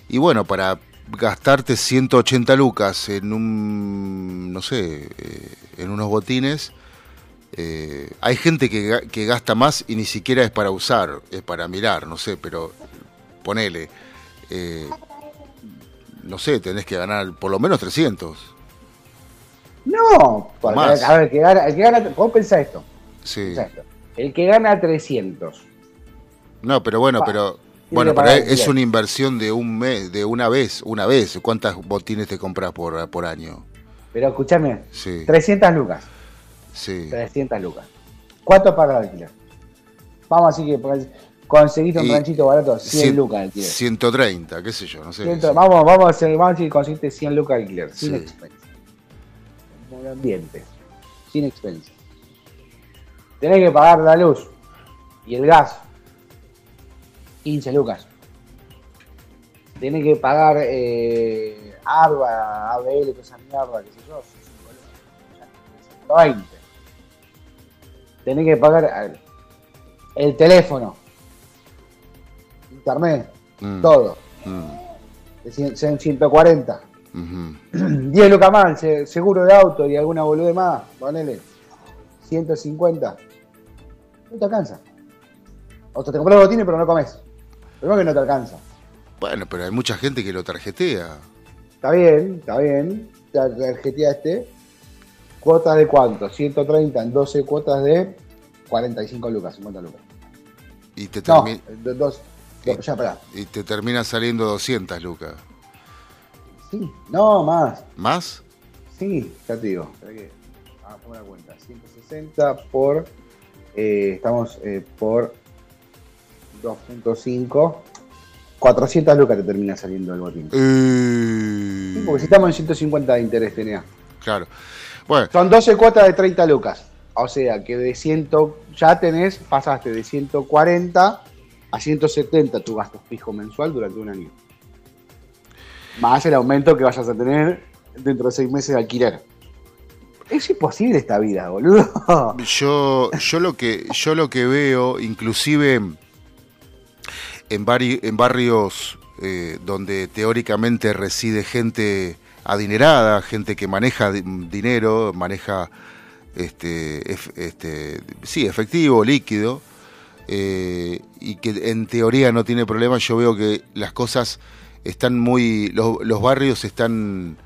Y bueno, para gastarte 180 lucas en un, no sé, eh, en unos botines, eh, hay gente que, gasta más y ni siquiera es para usar, es para mirar, no sé, pero ponele, eh, no sé, tenés que ganar por lo menos 300, No, porque, Más. a ver, el que gana, el que gana, vos pensá esto, Sí. pensá esto. El que gana 300, No, pero bueno, pero bueno, pero es, una inversión de un mes, de una vez, una vez. ¿Cuántas botines te compras por, por año? pero escúchame, Sí, 300 lucas, sí. 300 lucas. ¿Cuánto paga el alquiler? Vamos así que conseguiste un Y ranchito barato, 100 Cien- lucas de alquiler. 130, qué sé yo, no sé. Ciento- vamos, vamos a hacer, vamos a decir que conseguiste 100 lucas de alquiler, sin Sí. expensa. Como ambiente, sin expensa. Tenés que pagar la luz y el gas, 15 lucas. Tenés que pagar eh, ARBA, ABL, toda esa mierda, qué sé yo, 120. Tenés que pagar el teléfono, internet, Mm, todo. mm, cien- 140. ujú. 10 lucas más, seguro de auto y alguna bolude más, ponele. 150. No te alcanza. O sea, te compras botines pero no comes. Primero que no te alcanza. Bueno, pero hay mucha gente que lo tarjetea. Está bien, está bien. Te tarjeteaste. ¿Cuotas de cuánto? 130 en 12 cuotas de 45 lucas, 50 lucas. Y te, No, termi- de- dos. dos, ya, pará. y te termina saliendo 200 lucas. Sí, no, más. ¿Más? Sí, ya te digo. Que. Ah, la cuenta. 160 por. eh, estamos eh, por 2.5. 400 lucas te termina saliendo el botín. Eh, Sí, porque si estamos en 150 de interés tenía. Claro. Bueno, Son 12 cuotas de 30 lucas. O sea que de 100. Ya tenés, pasaste de 140 a 170 tu gasto fijo mensual durante un año. Más el aumento que vayas a tener dentro de 6 meses de alquiler. Es imposible esta vida, boludo. yo, yo lo que yo lo que veo, inclusive en, vari- en barrios eh, donde teóricamente reside gente adinerada, gente que maneja di- dinero, maneja este, este, sí, efectivo, líquido, eh, y que en teoría no tiene problema, yo veo que las cosas están muy, los, los barrios están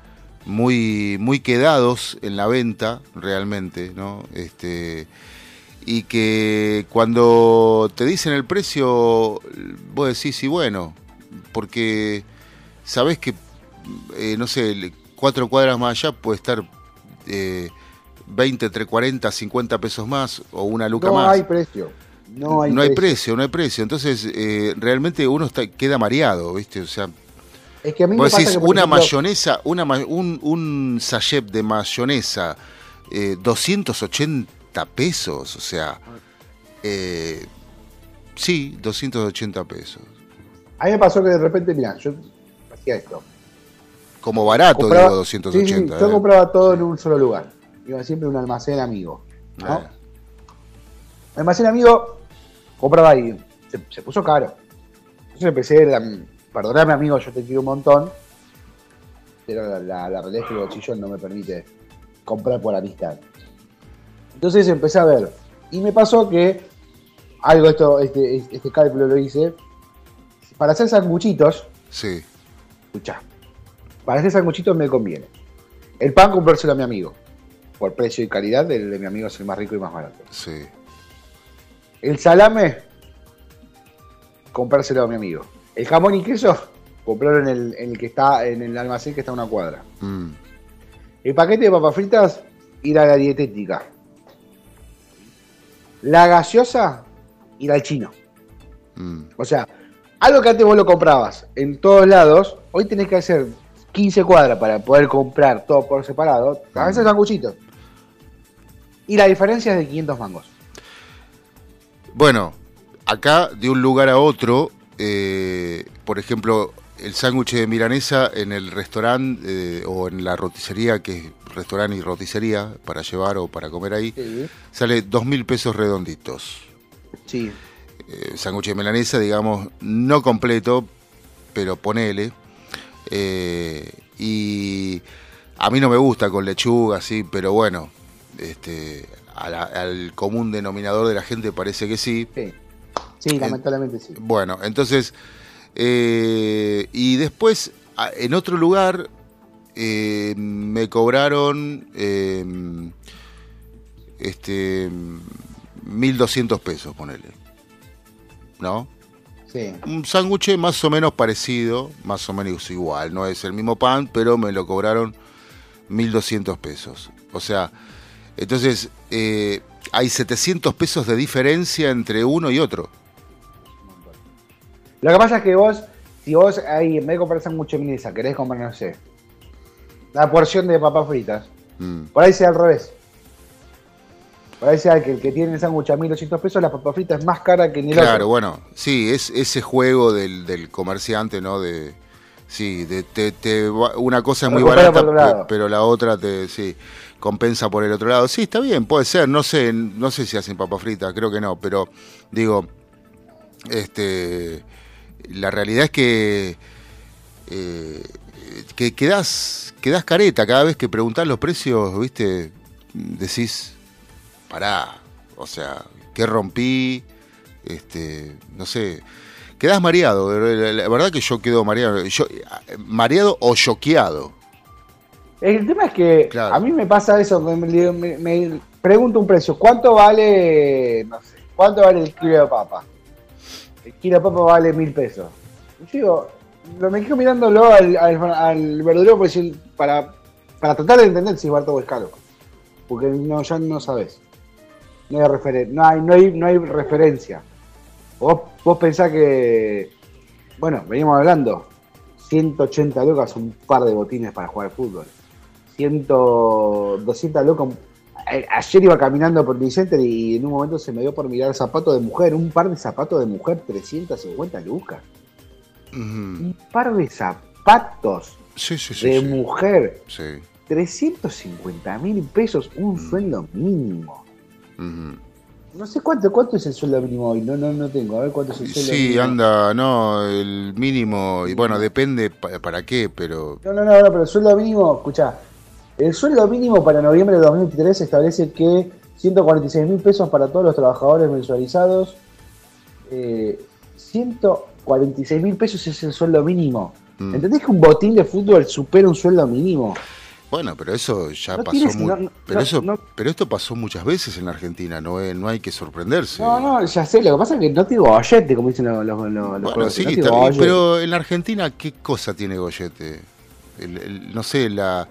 muy, muy quedados en la venta, realmente, ¿no? Este, y que cuando te dicen el precio, vos decís, sí, bueno, porque sabés que, eh, no sé, cuatro cuadras más allá puede estar eh, 20, entre 40, 50 pesos más o una luca no más. hay precio. No hay no hay precio. precio, no hay precio. Entonces, eh, realmente uno está, queda mareado, ¿viste? O sea, Es que a mí me pasa decís, que, una ejemplo, mayonesa, una, un, un sachet de mayonesa, eh, 280 pesos, o sea, eh, sí, 280 pesos. A mí me pasó que de repente, mira, yo hacía esto. Como barato, Compraba- digo, sí, sí, 280. yo ¿eh? compraba todo en un solo lugar. Iba siempre a un almacén amigo. ¿no? Eh, Almacén amigo, compraba ahí. Se, se puso caro. Entonces empecé, a perdoname amigo, yo te quiero un montón. Pero la, la, la realidad es que el bolsillo no me permite comprar por amistad. Entonces empecé a ver. Y me pasó que algo esto, este, este cálculo lo hice. Para hacer sanguchitos, sí, escuchá, para hacer sanguchitos me conviene. El pan comprárselo a mi amigo. Por precio y calidad, el de mi amigo es el más rico y más barato. sí. El salame, comprárselo a mi amigo. El jamón y queso, comprarlo en el, en el que está en el almacén que está a una cuadra. Mm, El paquete de papas fritas, ir a la dietética. La gaseosa, ir al chino. mm. O sea, algo que antes vos lo comprabas en todos lados, hoy tenés que hacer 15 cuadras para poder comprar todo por separado. A veces sanguchitos. Y la diferencia es de 500 mangos. Bueno, acá de un lugar a otro, eh, por ejemplo, el sándwich de milanesa en el restaurante eh, o en la roticería, que es restaurante y roticería para llevar o para comer ahí, Sí. sale dos mil pesos redonditos. Sí. Eh, sándwich de milanesa, digamos, no completo, pero ponele. Eh, y a mí no me gusta con lechuga, sí, pero bueno, este, la- al común denominador de la gente parece que sí. Sí, sí lamentablemente sí. Bueno, entonces, eh, y después, en otro lugar, eh, me cobraron eh, este 1200 pesos, ponele. ¿No? Sí. Un sándwich más o menos parecido, más o menos igual, no es el mismo pan, pero me lo cobraron 1200 pesos. O sea, entonces eh, hay 700 pesos de diferencia entre uno y otro. Lo que pasa es que vos, si vos ahí en vez de comprar sándwich minisa, querés comprar, no sé, la porción de papas fritas, Mm. por ahí sea al revés. Por ahí sea que el que tiene el sándwich a 1200 pesos, la papa frita es más cara que en el Claro, otro. bueno, sí, es ese juego del, del comerciante, ¿no? De, sí, de, te- te una cosa es muy barata, pero la otra te, sí, compensa por el otro lado. Sí, está bien, puede ser, no sé, no sé si hacen papa frita, creo que no, pero digo, este, la realidad es que, eh, que quedás, quedás careta cada vez que preguntás los precios, viste, decís, pará, o sea, ¿qué rompí? Este, no sé, quedás mareado, la, verdad que yo quedo mareado, yo, mareado o choqueado. El tema es que Claro. a mí me pasa eso, me- me pregunto un precio, ¿cuánto vale, no sé, cuánto vale el kilo de papa? El kilo de papa vale mil pesos. Yo lo me quedo mirándolo al, al, decir- para, para tratar de entender si es barato o es caro. Porque no, ya no sabes. No hay, referen- no hay, no hay, referencia. Vos, vos pensás que, bueno, venimos hablando, 180 lucas un par de botines para jugar al fútbol. 100, 200 lucas. A- Ayer iba caminando por Vicente y en un momento se me dio por mirar zapatos de mujer. Un par de zapatos de mujer, 350 lucas. Un par de zapatos Sí, sí, sí. de sí. mujer, Sí. 350 mil pesos, un Mm. sueldo mínimo. No sé cuánto, cuánto es el sueldo mínimo hoy, no, no, no tengo. A ver cuánto es el sueldo Sí, mínimo. anda, no, el mínimo, y bueno, depende pa- para qué, pero No, no, no, no, pero el sueldo mínimo, escuchá, el sueldo mínimo para noviembre de 2023 establece que 146 mil pesos para todos los trabajadores mensualizados, eh, 146 mil pesos es el sueldo mínimo. Mm. ¿Entendés que un botín de fútbol supera un sueldo mínimo? bueno, pero eso ya No pasó tienes- no, pero no, eso no. pero esto pasó muchas veces en la Argentina, no es- no hay que sorprenderse. No, no, ya sé, lo que pasa es que no tengo gollete, como dicen los, los, Bueno, sí, gollete. pero en la Argentina, ¿qué cosa tiene? El- el- no sé, la,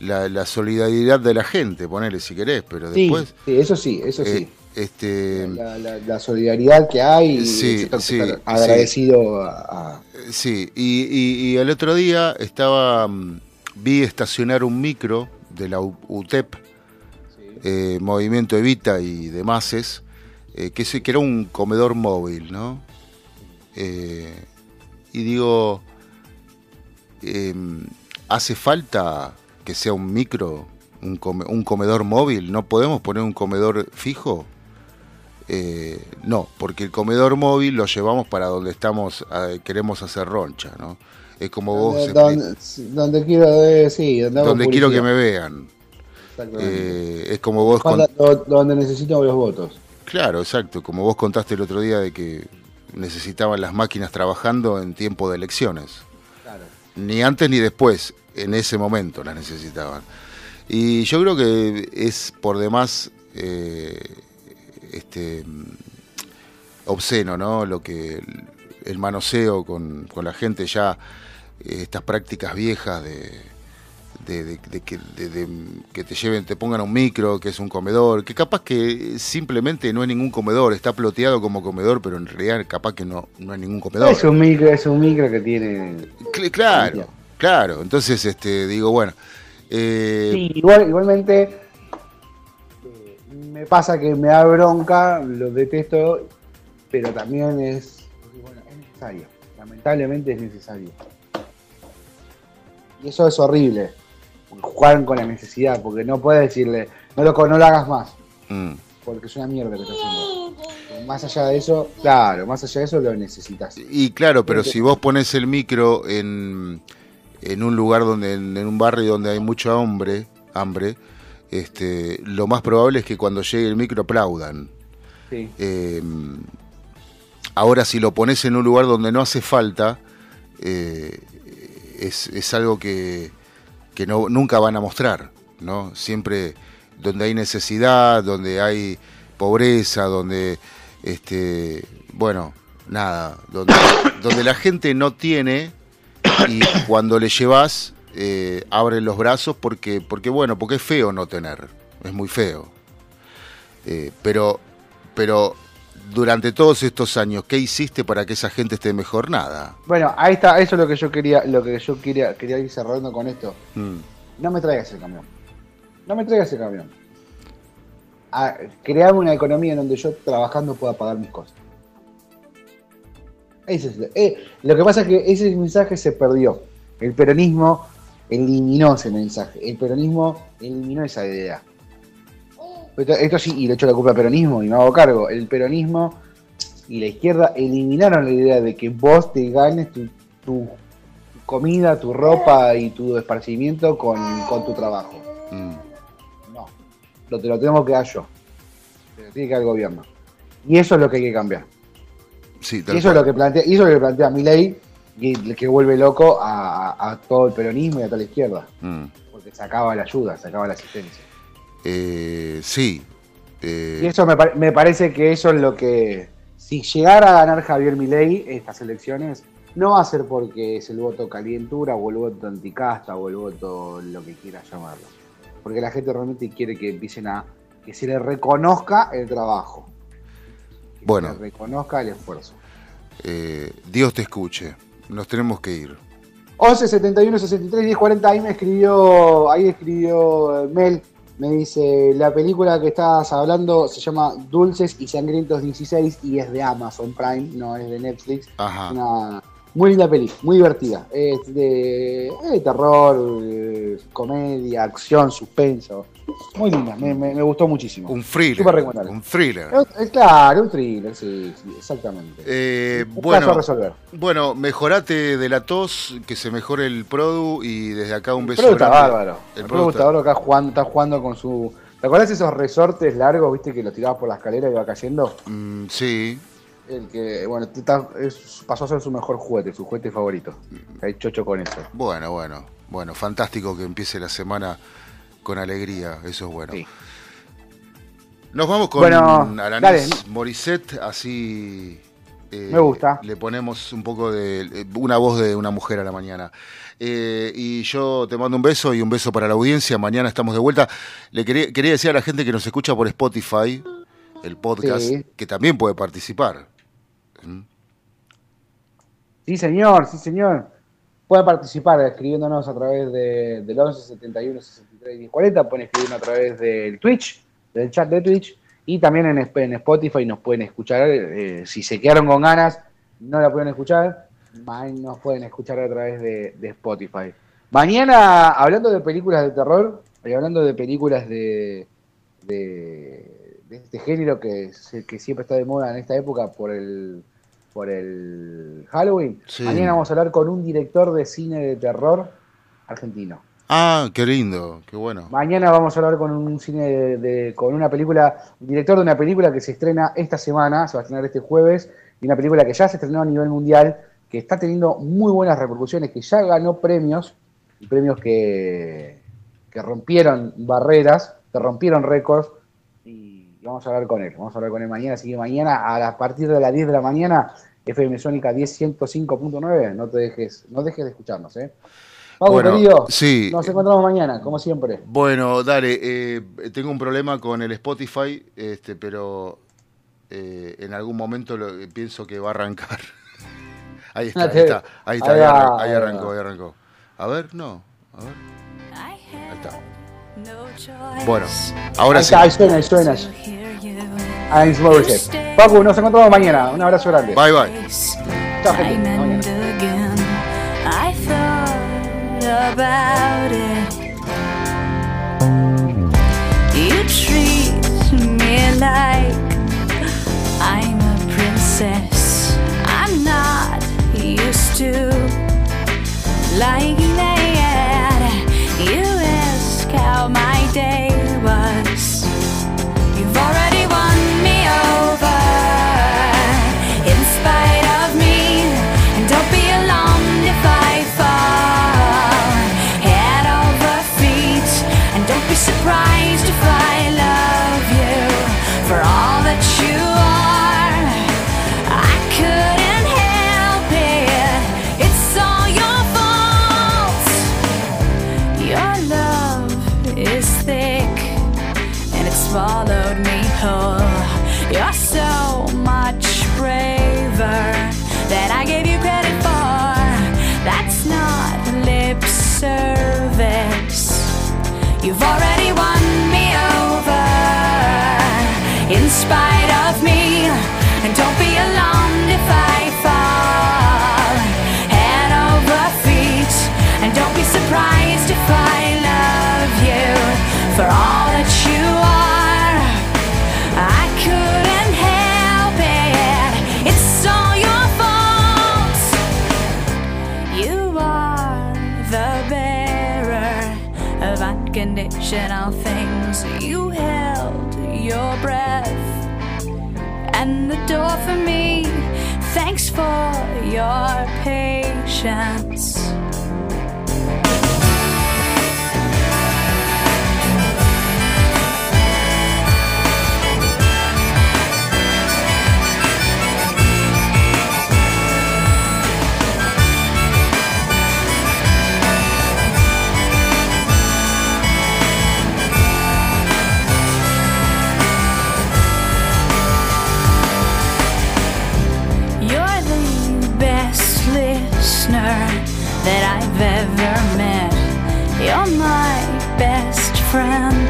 la, la solidaridad de la gente, ponele si querés, pero después... sí, eso sí, eso eh, sí. este, La, la- la solidaridad que hay, Sí, que sí, agradecido a- a, Sí, y, y- y el otro día estaba, mm, vi estacionar un micro de la UTEP, eh, Movimiento Evita y demás, eh, que era un comedor móvil, ¿no? Eh, y digo, em, ¿hace falta que sea un micro, un, come- un comedor móvil? ¿No podemos poner un comedor fijo? Eh, no, porque el comedor móvil lo llevamos para donde estamos, eh, queremos hacer roncha, ¿no? Es como vos, donde, quiero, eh, sí, donde, quiero que me vean. Eh, es como vos, Cuando- donde necesito los votos. claro, exacto, como vos contaste el otro día de que necesitaban las máquinas trabajando en tiempo de elecciones. Claro. Ni antes ni después, en ese momento las necesitaban. Y yo creo que es por demás eh, este, obsceno, ¿no? Lo que el, manoseo con, con la gente ya, eh, estas prácticas viejas de, de, de- de que, de- de que te lleven, te pongan un micro, que es un comedor, que capaz que simplemente no es ningún comedor, está ploteado como comedor, pero en realidad capaz que no, no es ningún comedor. Es un micro, es un micro que tiene. Cl- Claro. Claro. Entonces, este, digo, bueno. eh, Sí, igual, igualmente eh, me pasa que me da bronca, lo detesto, pero también es, bueno, es necesario. Lamentablemente es necesario. Y eso es horrible. Juegan con la necesidad, porque no puedes decirle, no lo, no lo hagas más, mm, porque es una mierda que estás haciendo. Más allá de eso, claro, más allá de eso lo necesitas. Y claro, pero si vos pones el micro en, en un lugar donde, en, un barrio donde hay mucho hambre, hambre, este, lo más probable es que cuando llegue el micro aplaudan. Sí. Eh, ahora, si lo pones en un lugar donde no hace falta, eh, es, es algo que, que no, nunca van a mostrar, ¿no? Siempre donde hay necesidad, donde hay pobreza, donde, este, bueno, nada, donde, donde la gente no tiene y cuando le llevas eh, abren los brazos porque, porque, bueno, porque es feo no tener, es muy feo. Eh, pero, pero durante todos estos años, ¿qué hiciste para que esa gente esté mejor? Nada. Bueno, ahí está, eso es lo que yo quería, lo que yo quería, quería ir cerrando con esto. Mm. No me traigas el camión. No me traigas el camión. A, creame una economía en donde yo trabajando pueda pagar mis cosas. Ese es, eh, lo que pasa es que ese mensaje se perdió. El peronismo eliminó ese mensaje. El peronismo eliminó esa idea. Esto, esto sí, y le echo la culpa al peronismo y me hago cargo. El peronismo y la izquierda eliminaron la idea de que vos te ganes tu, tu comida, tu ropa y tu esparcimiento con, con tu trabajo. Mm. No, lo, te lo tengo que dar yo. Te lo tiene que dar el gobierno. Y eso es lo que hay que cambiar. Sí, Y eso es lo que plantea, y eso es lo que plantea mi ley, y que vuelve loco a, todo el peronismo y a toda la izquierda. Mm. Porque sacaba la ayuda, sacaba la asistencia. Eh, sí. eh, Y eso me, pare- me parece que eso es lo que, si llegara a ganar Javier Milei estas elecciones, no va a ser porque es el voto calientura o el voto anticasta o el voto lo que quiera llamarlo. Porque la gente realmente quiere que empiecen a, que se le reconozca el trabajo. Que Bueno. le reconozca el esfuerzo. eh, Dios te escuche. Nos tenemos que ir. 11 71 63 10 40 ahí me escribió ahí escribió eh, Mel me dice la película que estás hablando se llama Dulces y Sangrientos 16 y es de Amazon Prime no es de Netflix Ajá. una muy linda peli muy divertida es de, es de terror comedia acción suspenso muy linda me, me- me gustó muchísimo Un thriller. Un thriller. Es- claro un thriller sí, sí, exactamente Eh, un caso a bueno, resolver bueno, mejorate de la tos, que se mejore el produ y desde acá un beso. Pero está grande. bárbaro. El El Produ Produ está bárbaro acá jugando, está jugando con su. ¿Te acuerdas esos resortes largos, viste, que los tirabas por la escalera y iba cayendo? Mm, sí, El que, bueno, es- pasó a ser su mejor juguete, su juguete favorito. Hay chocho con eso. bueno, bueno. Bueno, fantástico que empiece la semana con alegría, eso es bueno. Sí. Nos vamos con Bueno, Alanis. Morissette, así eh, Me gusta. Le ponemos un poco de eh, una voz de una mujer a la mañana. Eh, y yo te mando un beso y un beso para la audiencia. Mañana estamos de vuelta. Le quería, quería decir a la gente que nos escucha por Spotify, el podcast, Sí. que también puede participar. Sí, señor, sí, señor. Pueden participar escribiéndonos a través de, del 11 71 63 10 40. Pueden escribirnos a través del Twitch, del chat de Twitch. Y también en, en Spotify nos pueden escuchar. eh, si se quedaron con ganas, no la pueden escuchar. Nos pueden escuchar a través de, Spotify. Mañana, hablando de películas de terror, y hablando de películas de, de, este género que, que siempre está de moda en esta época por el, por el Halloween. Sí. Mañana vamos a hablar con un director de cine de terror argentino. Ah, qué lindo, qué bueno. Mañana vamos a hablar con un cine de, de- con una película, un director de una película que se estrena esta semana, se va a estrenar este jueves, y una película que ya se estrenó a nivel mundial, que está teniendo muy buenas repercusiones, que ya ganó premios, premios que, que rompieron barreras, que rompieron récords, vamos a hablar con él, vamos a hablar con él mañana, así que mañana a, la- partir de las 10 de la mañana, FM Sónica 10.105.9, no te dejes, no dejes de escucharnos, ¿eh? Pablo, Bueno, querido, sí. nos encontramos mañana, como siempre. Bueno, dale, eh, tengo un problema con el Spotify, este, pero eh, en algún momento lo- pienso que va a arrancar. ahí está, Ah, ahí está, ahí está, ahí arrancó, ahí arrancó. A ver, no, a ver, Ahí ahí está. Bueno, ahora Ahí sí. ahí suena, ahí suena. Morissette. Paco, nos encontramos mañana. Un abrazo grande. Bye, bye. Chao, gente. Hasta mañana. about it. You treat me like I'm a princess. I'm not used to liking that. Day in spite of me. And don't be alarmed if I fall head over feet. And don't be surprised if I love you for all that you are. I couldn't help it. It's all your fault. You are the bearer of unconditional things. Door for me. Thanks for your patience. That I've ever met. You're my best friend,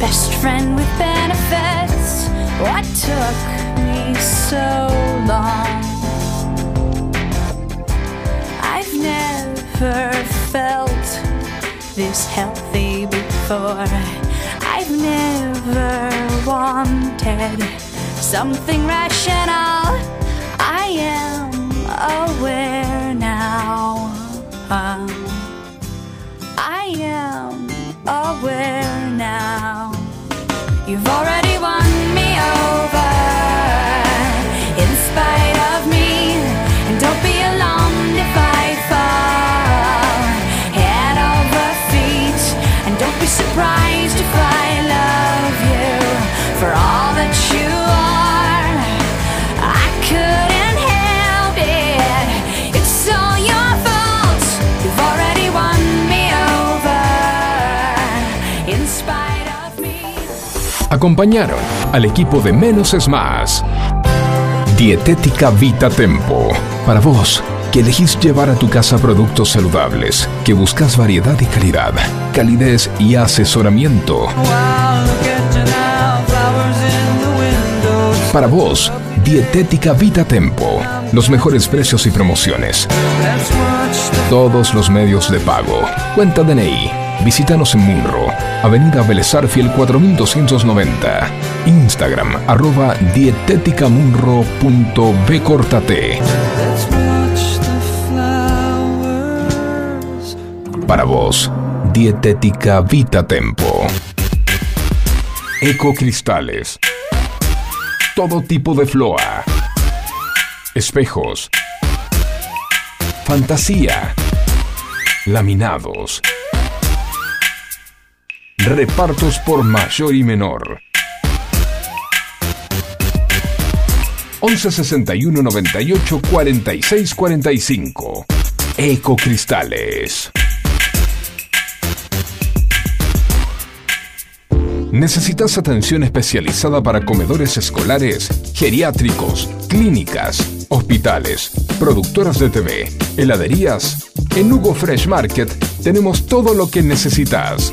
best friend with benefits. What took me so long? I've never felt this healthy before. I've never wanted something rational. I am aware now. Aware now. You've already won me over Acompañaron al equipo de Menos es Más. Dietética Vita Tempo. Para vos, que elegís llevar a tu casa productos saludables, que buscas variedad y calidad, calidez y asesoramiento. Para vos, Dietética Vita Tempo. Los mejores precios y promociones. Todos los medios de pago. Cuenta DNI. Visítanos en Munro, Avenida Belezarfiel 4290. Instagram, arroba dietéticamunro.bcortate. Para vos, Dietética Vita Tempo. Ecocristales. Todo tipo de floa. Espejos. Fantasía. Laminados. Repartos por mayor y menor. 11 61 98 46 45. Ecocristales. ¿Necesitas atención especializada para comedores escolares, geriátricos, clínicas, hospitales, productoras de TV, heladerías? En Hugo Fresh Market tenemos todo lo que necesitas.